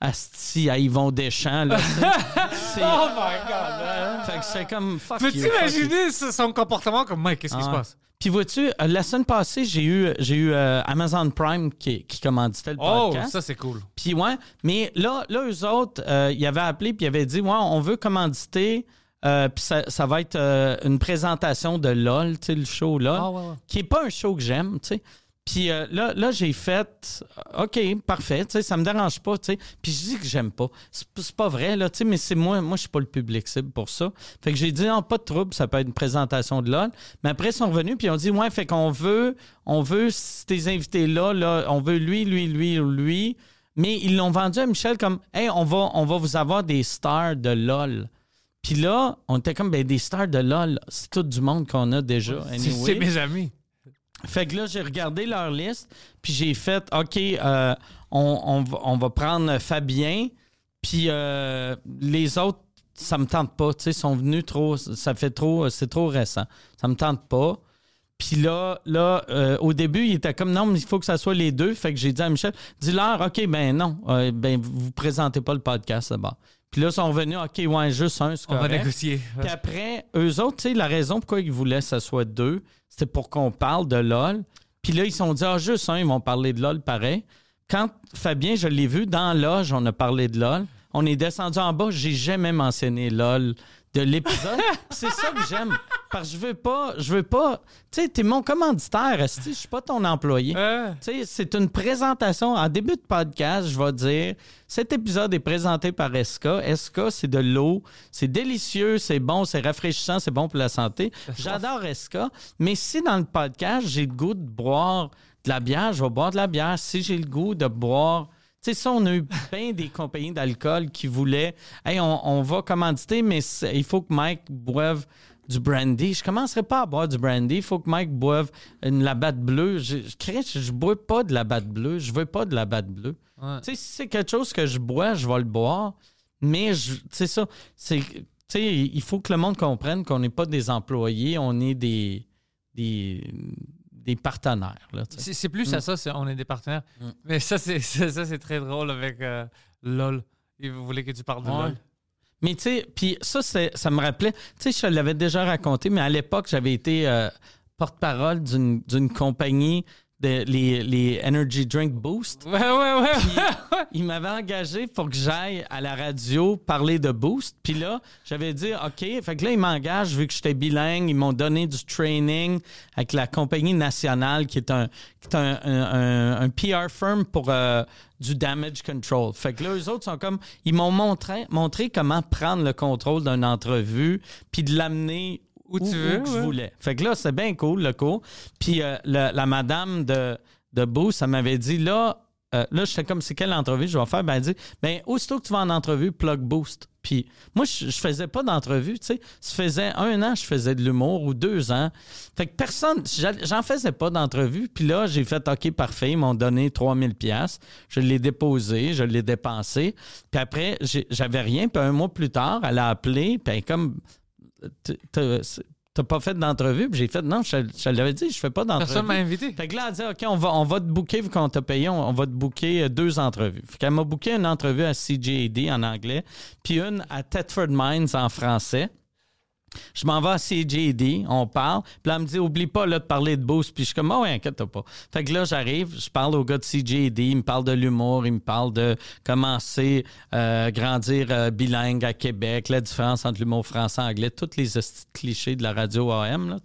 asti à Yvon Deschamps. Là. [LAUGHS] C'est- Oh my god, fait que c'est comme fuck Peux-tu you, fuck you. imaginer son comportement comme Mike? Qu'est-ce qui Ah. se passe? Puis vois-tu, euh, la semaine passée, j'ai eu, j'ai eu euh, Amazon Prime qui, qui commanditait le Oh, podcast. ça, c'est cool. Puis ouais, mais là, là eux autres, euh, ils avaient appelé puis ils avaient dit, ouais, on veut commanditer. euh, puis ça, ça va être euh, une présentation de LOL, tu sais, le show LOL, Ah, ouais, ouais. qui est pas un show que j'aime, tu sais. Puis euh, là, là j'ai fait, euh, OK, parfait, tu sais, ça me dérange pas, tu sais. Puis je dis que j'aime pas. C'est pas vrai, là, tu sais, mais c'est moi, moi, je suis pas le public cible pour ça. Fait que j'ai dit, non, pas de trouble, ça peut être une présentation de LOL. Mais après, ils sont revenus, puis ils ont dit, ouais, fait qu'on veut, on veut ces invités-là, là, on veut lui, lui, lui, lui. Mais ils l'ont vendu à Michel comme, hey, on va, on va vous avoir des stars de LOL. Puis là, on était comme, ben, des stars de LOL, c'est tout du monde qu'on a déjà. Anyway. C'est mes amis. Fait que là, j'ai regardé leur liste, puis j'ai fait, OK, euh, on, on va, prendre Fabien, puis euh, les autres, ça me tente pas, tu sais, sont venus trop, ça fait trop, c'est trop récent. Ça me tente pas. Puis là, là euh, au début, il était comme, non, mais il faut que ça soit les deux. Fait que j'ai dit à Michel, dis-leur, OK, ben non, ben vous présentez pas le podcast d'abord. Puis là, ils sont revenus, OK, ouais, juste un, c'est On va négocier. Puis après, eux autres, tu sais, la raison pourquoi ils voulaient que ce soit deux, c'était pour qu'on parle de LOL. Puis là, ils se sont dit, ah, juste un, ils vont parler de LOL pareil. Quand Fabien, je l'ai vu, dans Loge, on a parlé de LOL. On est descendu en bas, j'ai jamais mentionné LOL de l'épisode. C'est ça que j'aime. Parce que je veux pas, je veux pas, tu sais, t'es mon commanditaire, esti, je suis pas ton employé. Euh, Tu sais, c'est une présentation. En début de podcast, je vais dire cet épisode est présenté par Esca. Esca, c'est de l'eau. C'est délicieux, c'est bon, c'est rafraîchissant, c'est bon pour la santé. J'adore Esca. Mais si dans le podcast, j'ai le goût de boire de la bière, je vais boire de la bière. Si j'ai le goût de boire. Tu sais, ça, on a eu bien des compagnies d'alcool qui voulaient Hey, on, on va commanditer, mais il faut que Mike boive du brandy. Je commencerai pas à boire du brandy. Il faut que Mike boive une labatte bleue. Je, je, je, bois pas de labatte bleue. Je veux pas de labatte bleue. Ouais. Tu sais, si c'est quelque chose que je bois, je vais le boire. Mais, ça, c'est. Tu sais, il faut que le monde comprenne qu'on n'est pas des employés, on est des. des, des partenaires. C'est plus Mm. à ça, c'est- on est des partenaires. Mais ça, c'est [LAUGHS] ça, ça, c'est très drôle avec euh, LOL. Et vous voulez que tu parles de Ouais. LOL? Mais tu sais, puis ça, ça me rappelait, tu sais, je l'avais déjà raconté, mais à l'époque, j'avais été euh, porte-parole d'une d'une compagnie, de, les, les Energy Drink Boost. Ouais, ouais, ouais. Il m'avait engagé pour que j'aille à la radio parler de Boost. Puis là, j'avais dit, OK, fait que là, ils m'engagent vu que j'étais bilingue. Ils m'ont donné du training avec la compagnie nationale qui est un, qui est un, un- un- un PR firm pour euh, du damage control. Fait que là, eux autres sont comme, ils m'ont montré, montré comment prendre le contrôle d'une entrevue puis de l'amener Où tu veux, que je voulais. Fait que là, c'est bien cool, le cours. Puis euh, la, la madame de, de Boost, ça m'avait dit, là, euh, là, j'étais comme, c'est quelle entrevue je vais faire? Ben, elle dit, ben, aussitôt que tu vas en entrevue, plug boost. Puis moi, je, je faisais pas d'entrevue, tu sais. Ça faisait un an, je faisais de l'humour ou deux ans. Fait que personne, j'en faisais pas d'entrevue. Puis là, j'ai fait, OK, parfait, ils m'ont donné 3000 pièces. Je l'ai déposé, je l'ai dépensé. Puis après, j'avais rien. Puis un mois plus tard, elle a appelé, puis elle comme, t'as pas fait d'entrevue? Puis j'ai fait, non, je, je l'avais dit, je fais pas d'entrevue. Personne m'a invité. Fait que là, elle dit, OK, on va, on va te booker, vu qu'on t'a payé, on, on va te booker euh, deux entrevues. Fait qu'elle m'a booké une entrevue à CJAD en anglais, puis une à Thetford Mines en français. Je m'en vais à CJD, on parle. Puis là, elle me dit, oublie pas de parler de Boost. Puis je suis comme, oh, ouais, inquiète pas. Fait que là, j'arrive, je parle au gars de CJD, il me parle de l'humour, il me parle de comment c'est euh, grandir euh, bilingue à Québec, la différence entre l'humour français et anglais, tous les clichés de la radio AM.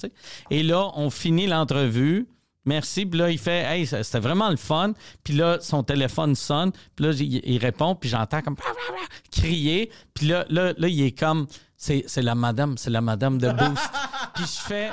Et là, on finit l'entrevue. Merci. Puis là, il fait Hey, c'était vraiment le fun. Puis là, son téléphone sonne. Puis là, il, répond. Puis j'entends comme crier. Puis là, là, là, il est comme C'est la madame, c'est la madame de Boost. [LAUGHS] puis je fais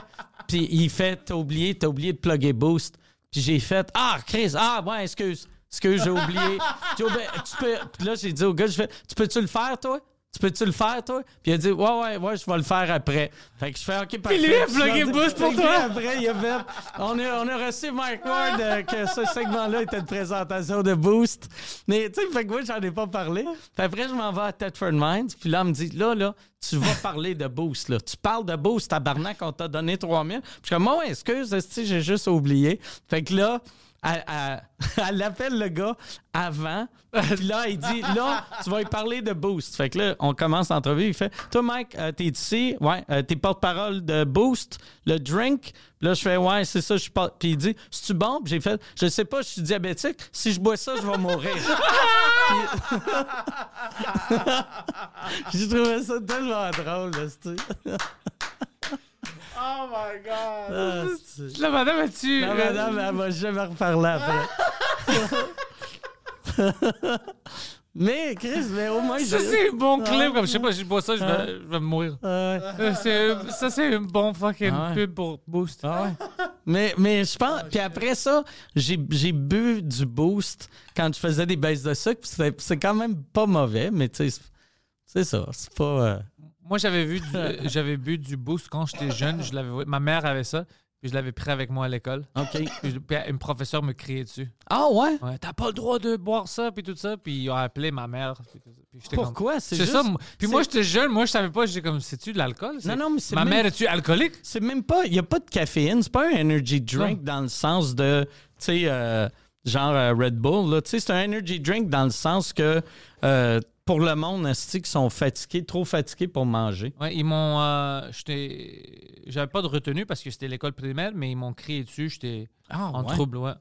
Puis il fait T'as oublié, t'as oublié de plugger Boost. Puis j'ai fait Ah, Chris, ah, ouais, excuse. Excuse, j'ai oublié. [LAUGHS] J'ai oublié. Tu peux... Puis là, j'ai dit au gars, je fais, tu peux-tu le faire, toi? Tu peux-tu le faire, toi? Puis il a dit, ouais, ouais, ouais, je vais le faire après. Fait que je fais, OK, parfait. lui a plugué Boost pour toi? Après, il a fait, on a, on a reçu Mike Ward euh, que ce segment-là était une présentation de Boost. Mais, tu sais, fait que moi, j'en ai pas parlé. Puis après, je m'en vais à Thetford Mines. Puis là, on me dit, là, là, tu vas [LAUGHS] parler de Boost, là. Tu parles de Boost, tabarnak, on t'a donné 3000. Puis je suis comme, oh, excuse, j'ai juste oublié. Fait que là, elle, [LAUGHS] elle- elle appelle le gars avant. Puis là, il dit Là, tu vas lui parler de Boost. Fait que là, on commence l'entrevue. Il fait Toi, Mike, euh, t'es ici. Ouais, euh, t'es porte-parole de Boost, le drink. Puis là, je fais Ouais, c'est ça. Je parle. Puis il dit C'est-tu bon? Puis j'ai fait Je sais pas, je suis diabétique. Si je bois ça, je vais mourir. [LAUGHS] Puis- [LAUGHS] J'ai trouvé ça tellement drôle, là. Oh my god. Ah. La madame a-tu. La madame, elle va jamais reparler après. [LAUGHS] mais, Chris, mais au moins, Ça, j'ai- c'est un bon clip. Comme je sais pas, si je bois ça, je vais, je vais mourir. Ah. Euh, c'est- ça, c'est un bon fucking Ah ouais. pub pour Boost. Ah ouais. Mais, mais je pense. Puis après ça, j'ai j'ai bu du boost quand je faisais des baisses de sucre. puis C'est c'est quand même pas mauvais, mais tu sais, c'est- c'est ça. C'est pas. euh, Moi, j'avais vu [LAUGHS] j'avais bu du Boost quand j'étais jeune. Je l'avais, ma mère avait ça. Puis je l'avais pris avec moi à l'école. OK. Puis, je- puis une professeure me criait dessus. Ah ouais? Ouais, t'as pas le droit de boire ça, puis tout ça. Puis ils ont appelé ma mère. Puis, Pourquoi? C'est juste- ça. moi- Puis moi, j'étais jeune. Moi, je savais pas. J'étais comme, c'est-tu de l'alcool? Non, non, mais c'est Ma même- mère, es-tu alcoolique? C'est même pas. Il n'y a pas de caféine. C'est pas un energy drink dans le sens de. Tu sais, euh, genre euh, Red Bull. là. Tu sais, c'est un energy drink dans le sens que euh, pour le monde, esti, qui sont fatigués, trop fatigués pour manger. Ouais, ils m'ont. euh. J'avais pas de retenue parce que c'était l'école primaire, mais ils m'ont crié dessus. J'étais Ah, en trouble, ouais.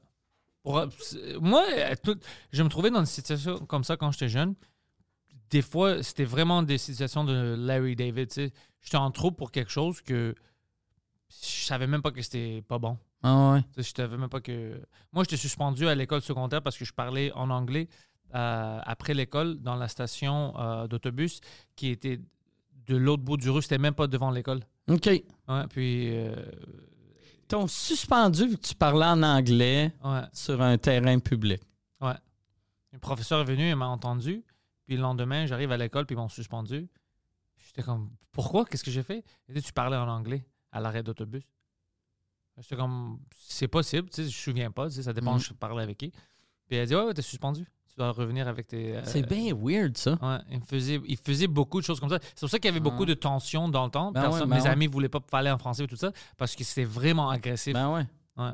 Pour- moi, euh, tout- je me trouvais dans une situation comme ça quand j'étais jeune. Des fois, c'était vraiment des situations de Larry David. J'étais en trouble pour quelque chose que je savais même pas que c'était pas bon. Ah ouais. Je savais même pas que. Moi, j'étais suspendu à l'école secondaire parce que je parlais en anglais euh, après l'école dans la station euh, d'autobus qui était de l'autre bout du rue. C'était même pas devant l'école. OK. Ouais, puis. euh, T'ont suspendu vu que tu parlais en anglais ouais, sur un terrain public. ouais. Le professeur est venu, il m'a entendu. Puis le lendemain, j'arrive à l'école, puis ils m'ont suspendu. J'étais comme, pourquoi? Qu'est-ce que j'ai fait? Il dit, tu parlais en anglais à l'arrêt d'autobus. J'étais comme, c'est possible, tu sais, je me souviens pas, tu sais, ça dépend, Mhm. je parlais avec qui. Puis elle dit, ouais, ouais, t'es suspendu. Tu dois revenir avec tes. euh, C'est bien weird, ça. Ouais, il faisait, il faisait beaucoup de choses comme ça. C'est pour ça qu'il y avait beaucoup de tensions dans le temps. Ben Personne- ouais, ben mes ouais. amis ne voulaient pas parler en français et tout ça parce que c'était vraiment agressif. Ben ouais. Ouais.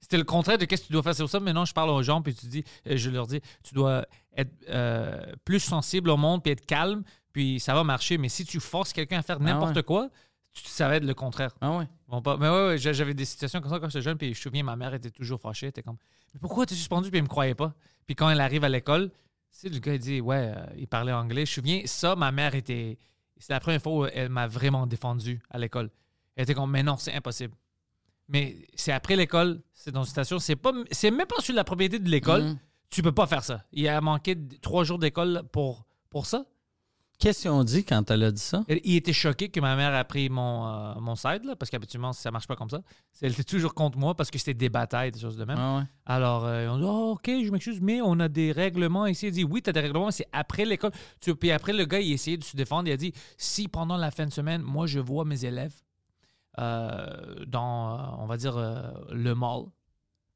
C'était le contraire de qu'est-ce que tu dois faire. C'est pour ça maintenant je parle aux gens puis tu dis, euh, je leur dis, tu dois être euh, plus sensible au monde puis être calme puis ça va marcher. Mais si tu forces quelqu'un à faire n'importe ouais. quoi, tu- ça va être le contraire. Ah ouais? Pas- Mais ouais, ouais, j'a- j'avais des situations comme ça quand j'étais jeune puis je me souviens ma mère était toujours fâchée. Elle était comme, mais pourquoi tu es suspendu puis elle me croyait pas. Puis quand elle arrive à l'école, tu sais, le gars il dit, ouais, euh, il parlait anglais. Je me souviens ça, ma mère était, c'est la première fois où elle m'a vraiment défendu à l'école. Elle était comme, mais non, c'est impossible. Mais c'est après l'école, c'est dans une station, c'est pas, c'est même pas sur la propriété de l'école. Mhm. Tu peux pas faire ça. Il a manqué trois jours d'école pour, pour ça. Qu'est-ce qu'ils ont dit quand elle a dit ça? Il était choqué que ma mère a pris mon, euh, mon side, là, parce qu'habituellement, ça marche pas comme ça. Elle était toujours contre moi parce que c'était des batailles, des choses de même. Ah ouais. Alors, euh, on dit, oh, OK, je m'excuse, mais on a des règlements ici. Il dit, oui, tu as des règlements, mais c'est après l'école. Puis après, le gars, il essayait de se défendre. Il a dit, si pendant la fin de semaine, moi, je vois mes élèves euh, dans, euh, on va dire, le mall,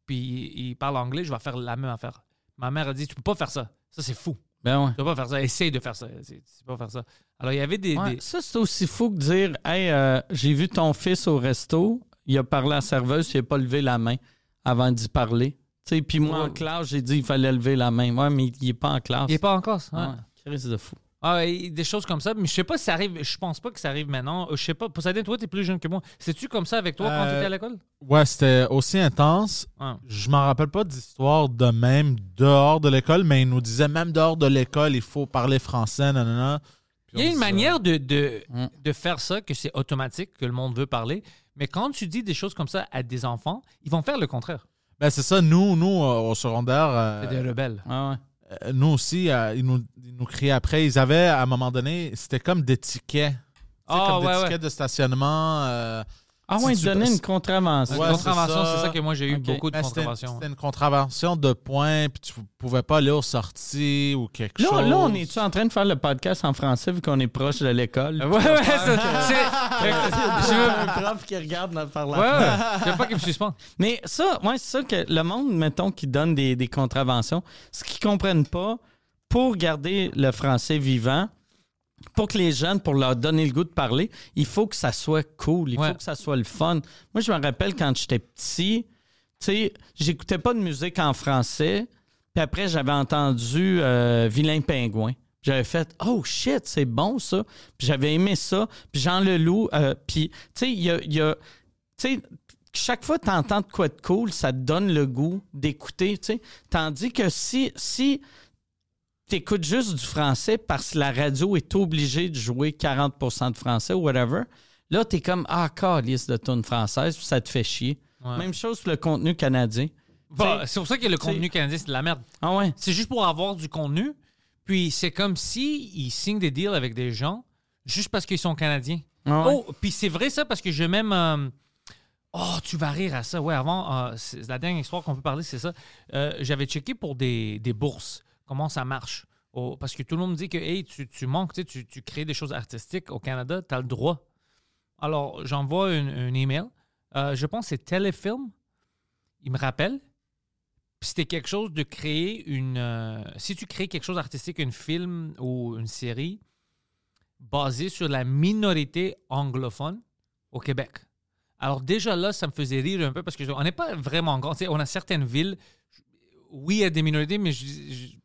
puis ils parlent anglais, je vais faire la même affaire. Ma mère a dit, tu peux pas faire ça. Ça, c'est fou. Ben ouais. Tu peux pas faire ça. Essaye de faire ça. Tu peux pas faire ça. Alors, il y avait des... Ouais, des- Ça, c'est aussi fou que dire Hey, euh, j'ai vu ton fils au resto, il a parlé à la serveuse, il n'a pas levé la main avant d'y parler. Tu sais, Puis moi, en classe, j'ai dit il fallait lever la main. Ouais, mais il n'est pas en classe. Il est pas en classe. Ouais, crise de fou. Ah, et des choses comme ça, mais je sais pas si ça arrive. Je pense pas que ça arrive maintenant. Je sais pas. Poseidon, toi, t'es plus jeune que moi. C'est-tu comme ça avec toi quand Euh, t'étais à l'école? Ouais, c'était aussi intense. Ah. Je m'en rappelle pas d'histoire de même dehors de l'école, mais ils nous disaient même dehors de l'école, il faut parler français, nanana. Puis Il y a on une se- manière de, de, Mm. de faire ça, que c'est automatique, que le monde veut parler. Mais quand tu dis des choses comme ça à des enfants, ils vont faire le contraire. Ben, c'est ça, nous, nous euh, au secondaire, euh, C'est des rebelles. Ah ouais. Euh, nous aussi, euh, ils, nous, ils nous criaient après. Ils avaient, à un moment donné, c'était comme des tickets. Tu sais, Ah, comme des ouais, tickets de stationnement. euh, Ah Si ouais, tu donner une contravention. Ouais, Une c'est contravention, ça. c'est ça que moi j'ai eu beaucoup de ben, c'était, contraventions. c'était une contravention de points, puis tu pouvais pas aller aux sorties ou quelque Là, chose. là, on est-tu en train de faire le podcast en français vu qu'on est proche de l'école? [LAUGHS] Ouais, ouais, c'est. [LAUGHS] un prof qui regarde notre par la Ouais, ouais. [LAUGHS] Je veux pas qu'il me suspende. Mais ça, ouais, c'est ça que le monde, mettons, qui donne des, des contraventions, ce qu'ils comprennent pas, pour garder le français vivant, pour que les jeunes, pour leur donner le goût de parler, il faut que ça soit cool, il Ouais. faut que ça soit le fun. Moi, je me rappelle quand j'étais petit, tu sais, j'écoutais pas de musique en français, puis après, j'avais entendu euh, Vilain Pingouin. J'avais fait Oh shit, c'est bon ça. Puis j'avais aimé ça. Puis Jean Leloup, euh, puis tu sais, il y a. y chaque fois que tu entends de quoi de cool, ça te donne le goût d'écouter. tu sais. Tandis que si, si tu écoutes juste du français parce que la radio est obligée de jouer 40% de français ou whatever, là, tu es comme Ah, calice de tonne française, puis ça te fait chier. Ouais. Même chose pour le contenu canadien. T'sais- c'est pour ça que le contenu canadien, c'est de la merde. Ah ouais? C'est juste pour avoir du contenu. Puis c'est comme si ils signent des deals avec des gens juste parce qu'ils sont canadiens. Ah ouais. Oh, puis c'est vrai ça parce que je même. euh, Oh, tu vas rire à ça. Ouais, avant, euh, la dernière histoire qu'on peut parler, c'est ça. Euh, J'avais checké pour des, des bourses, comment ça marche. Parce que tout le monde me dit que hey, tu, manques, tu, sais, tu, crées des choses artistiques au Canada, tu as le droit. Alors, j'envoie un, email. Euh, je pense que c'est Téléfilm. Il me rappelle. C'était quelque chose de créer une. euh, si tu crées quelque chose d'artistique, un film ou une série basée sur la minorité anglophone au Québec. Alors déjà là, ça me faisait rire un peu parce qu'on n'est pas vraiment grand. On a certaines villes, oui, il y a des minorités, mais je-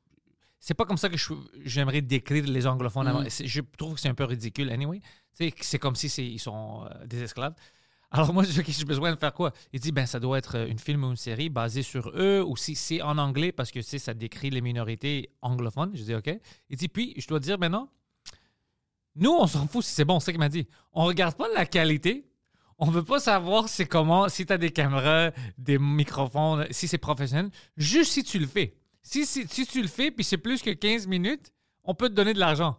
c'est pas comme ça que j'aimerais décrire les anglophones. C'est- Je trouve que c'est un peu ridicule, anyway. C'est comme si ils sont euh, des esclaves. [LAUGHS] Alors moi, j'ai j'ai besoin de faire quoi? Il dit, ben ça doit être euh, une film ou une série basée sur eux, ou si c'est en anglais, parce que ça décrit les minorités anglophones. Je dis, OK. Il dit, puis, je dois dire maintenant, nous, on s'en fout si c'est bon, c'est ce qu'il m'a dit. On regarde pas la qualité. On veut pas savoir c'est comment, si tu as des caméras, des microphones, si c'est professionnel. Juste si tu le fais. Si, si, si tu le fais, puis c'est plus que 15 minutes, on peut te donner de l'argent.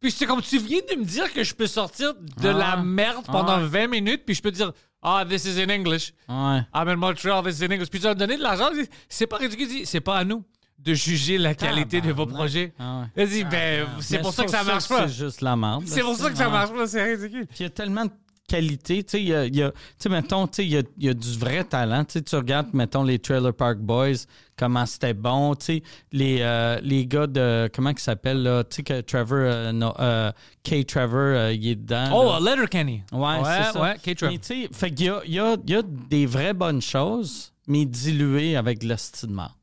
Puis c'est comme tu viens de me dire que je peux sortir de Ah. la merde pendant Ah. 20 minutes, puis je peux dire Ah, this is in English. Ouais. I'm in Montreal, this is in English. Puis tu vas me donner de l'argent. C'est pas ridicule. C'est pas à nous de juger la qualité de vos projets. Ah ouais. Ben, c'est Mais pour ça que ça marche pas. C'est juste la merde. C'est pour ça que ça marche pas, c'est ridicule. Puis il y a tellement de qualité. Tu sais, il y a, il y mettons, il y a, il y a du vrai talent. Tu regardes, mettons, les Trailer Park Boys, comment c'était bon. Tu les, euh, les gars de, comment ils s'appellent, là? Tu sais, que Trevor, euh, euh, Kay Trevor, il est dedans. Oh, là. Letterkenny. Ouais, c'est ça. Ouais, Kate Trevor. Mais tu sais, fait qu'il y a, il y, a, il y a des vraies bonnes choses, mais diluées avec de l'hostie de marde.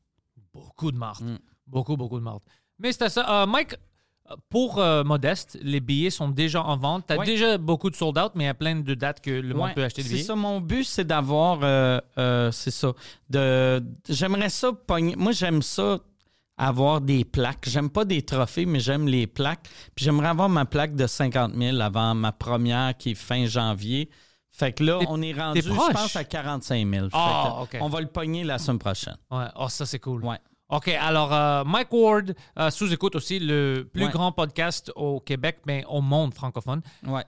Beaucoup de marde. Mm. Beaucoup, beaucoup de marde. Mais c'était ça. Mike, pour euh, Modeste, les billets sont déjà en vente. Tu as Ouais. déjà beaucoup de sold out, mais il y a plein de dates que le monde peut acheter des C'est billets. ça, mon but, c'est d'avoir, euh, euh, c'est ça, de, j'aimerais ça pogner, moi j'aime ça avoir des plaques. J'aime pas des trophées, mais j'aime les plaques. Puis j'aimerais avoir ma plaque de 50 000 avant ma première qui est fin janvier. Fait que là, on est rendu, je pense, à 45 000. Fait Ah. On va le pogner la semaine prochaine. Ouais. Oh, ça, c'est cool. Ouais. OK, alors euh, Mike Ward, euh, sous-écoute aussi, le plus Ouais. grand podcast au Québec, mais au monde francophone. Ouais.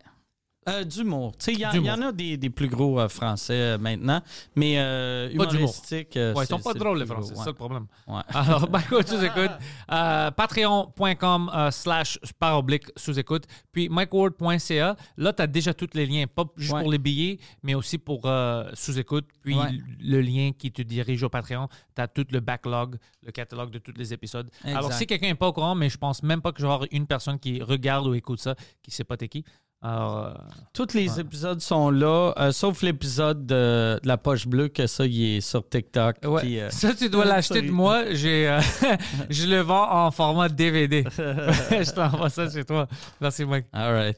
Euh, d'humour. Il y, en a des, des plus gros euh, français euh, maintenant, mais euh, Pas d'humour. humoristique. Ouais, ils sont pas le drôles, les Français, c'est ça le problème. Ouais. [LAUGHS] Alors, ben, écoute, sous-écoute. Patreon.com slash par oblique sous-écoute. Puis MikeWard.ca. Là, tu as déjà tous les liens, pas juste Ouais. pour les billets, mais aussi pour sous-écoute. Puis le lien qui te dirige au Patreon. Tu as tout le backlog, le catalogue de tous les épisodes. Exact. Alors, si quelqu'un n'est pas au courant, mais je pense même pas que genre une personne qui regarde ou écoute ça, qui sait pas t'es qui. Alors, euh, Tous les épisodes sont là, euh, sauf l'épisode de, de la poche bleue, que ça, il est sur TikTok. Ouais. puis, euh, Ça, tu dois [LAUGHS] l'acheter de moi. J'ai, euh, [LAUGHS] je le vends en format DVD. [LAUGHS] je t'envoie ça chez toi. Merci, Mike. All right.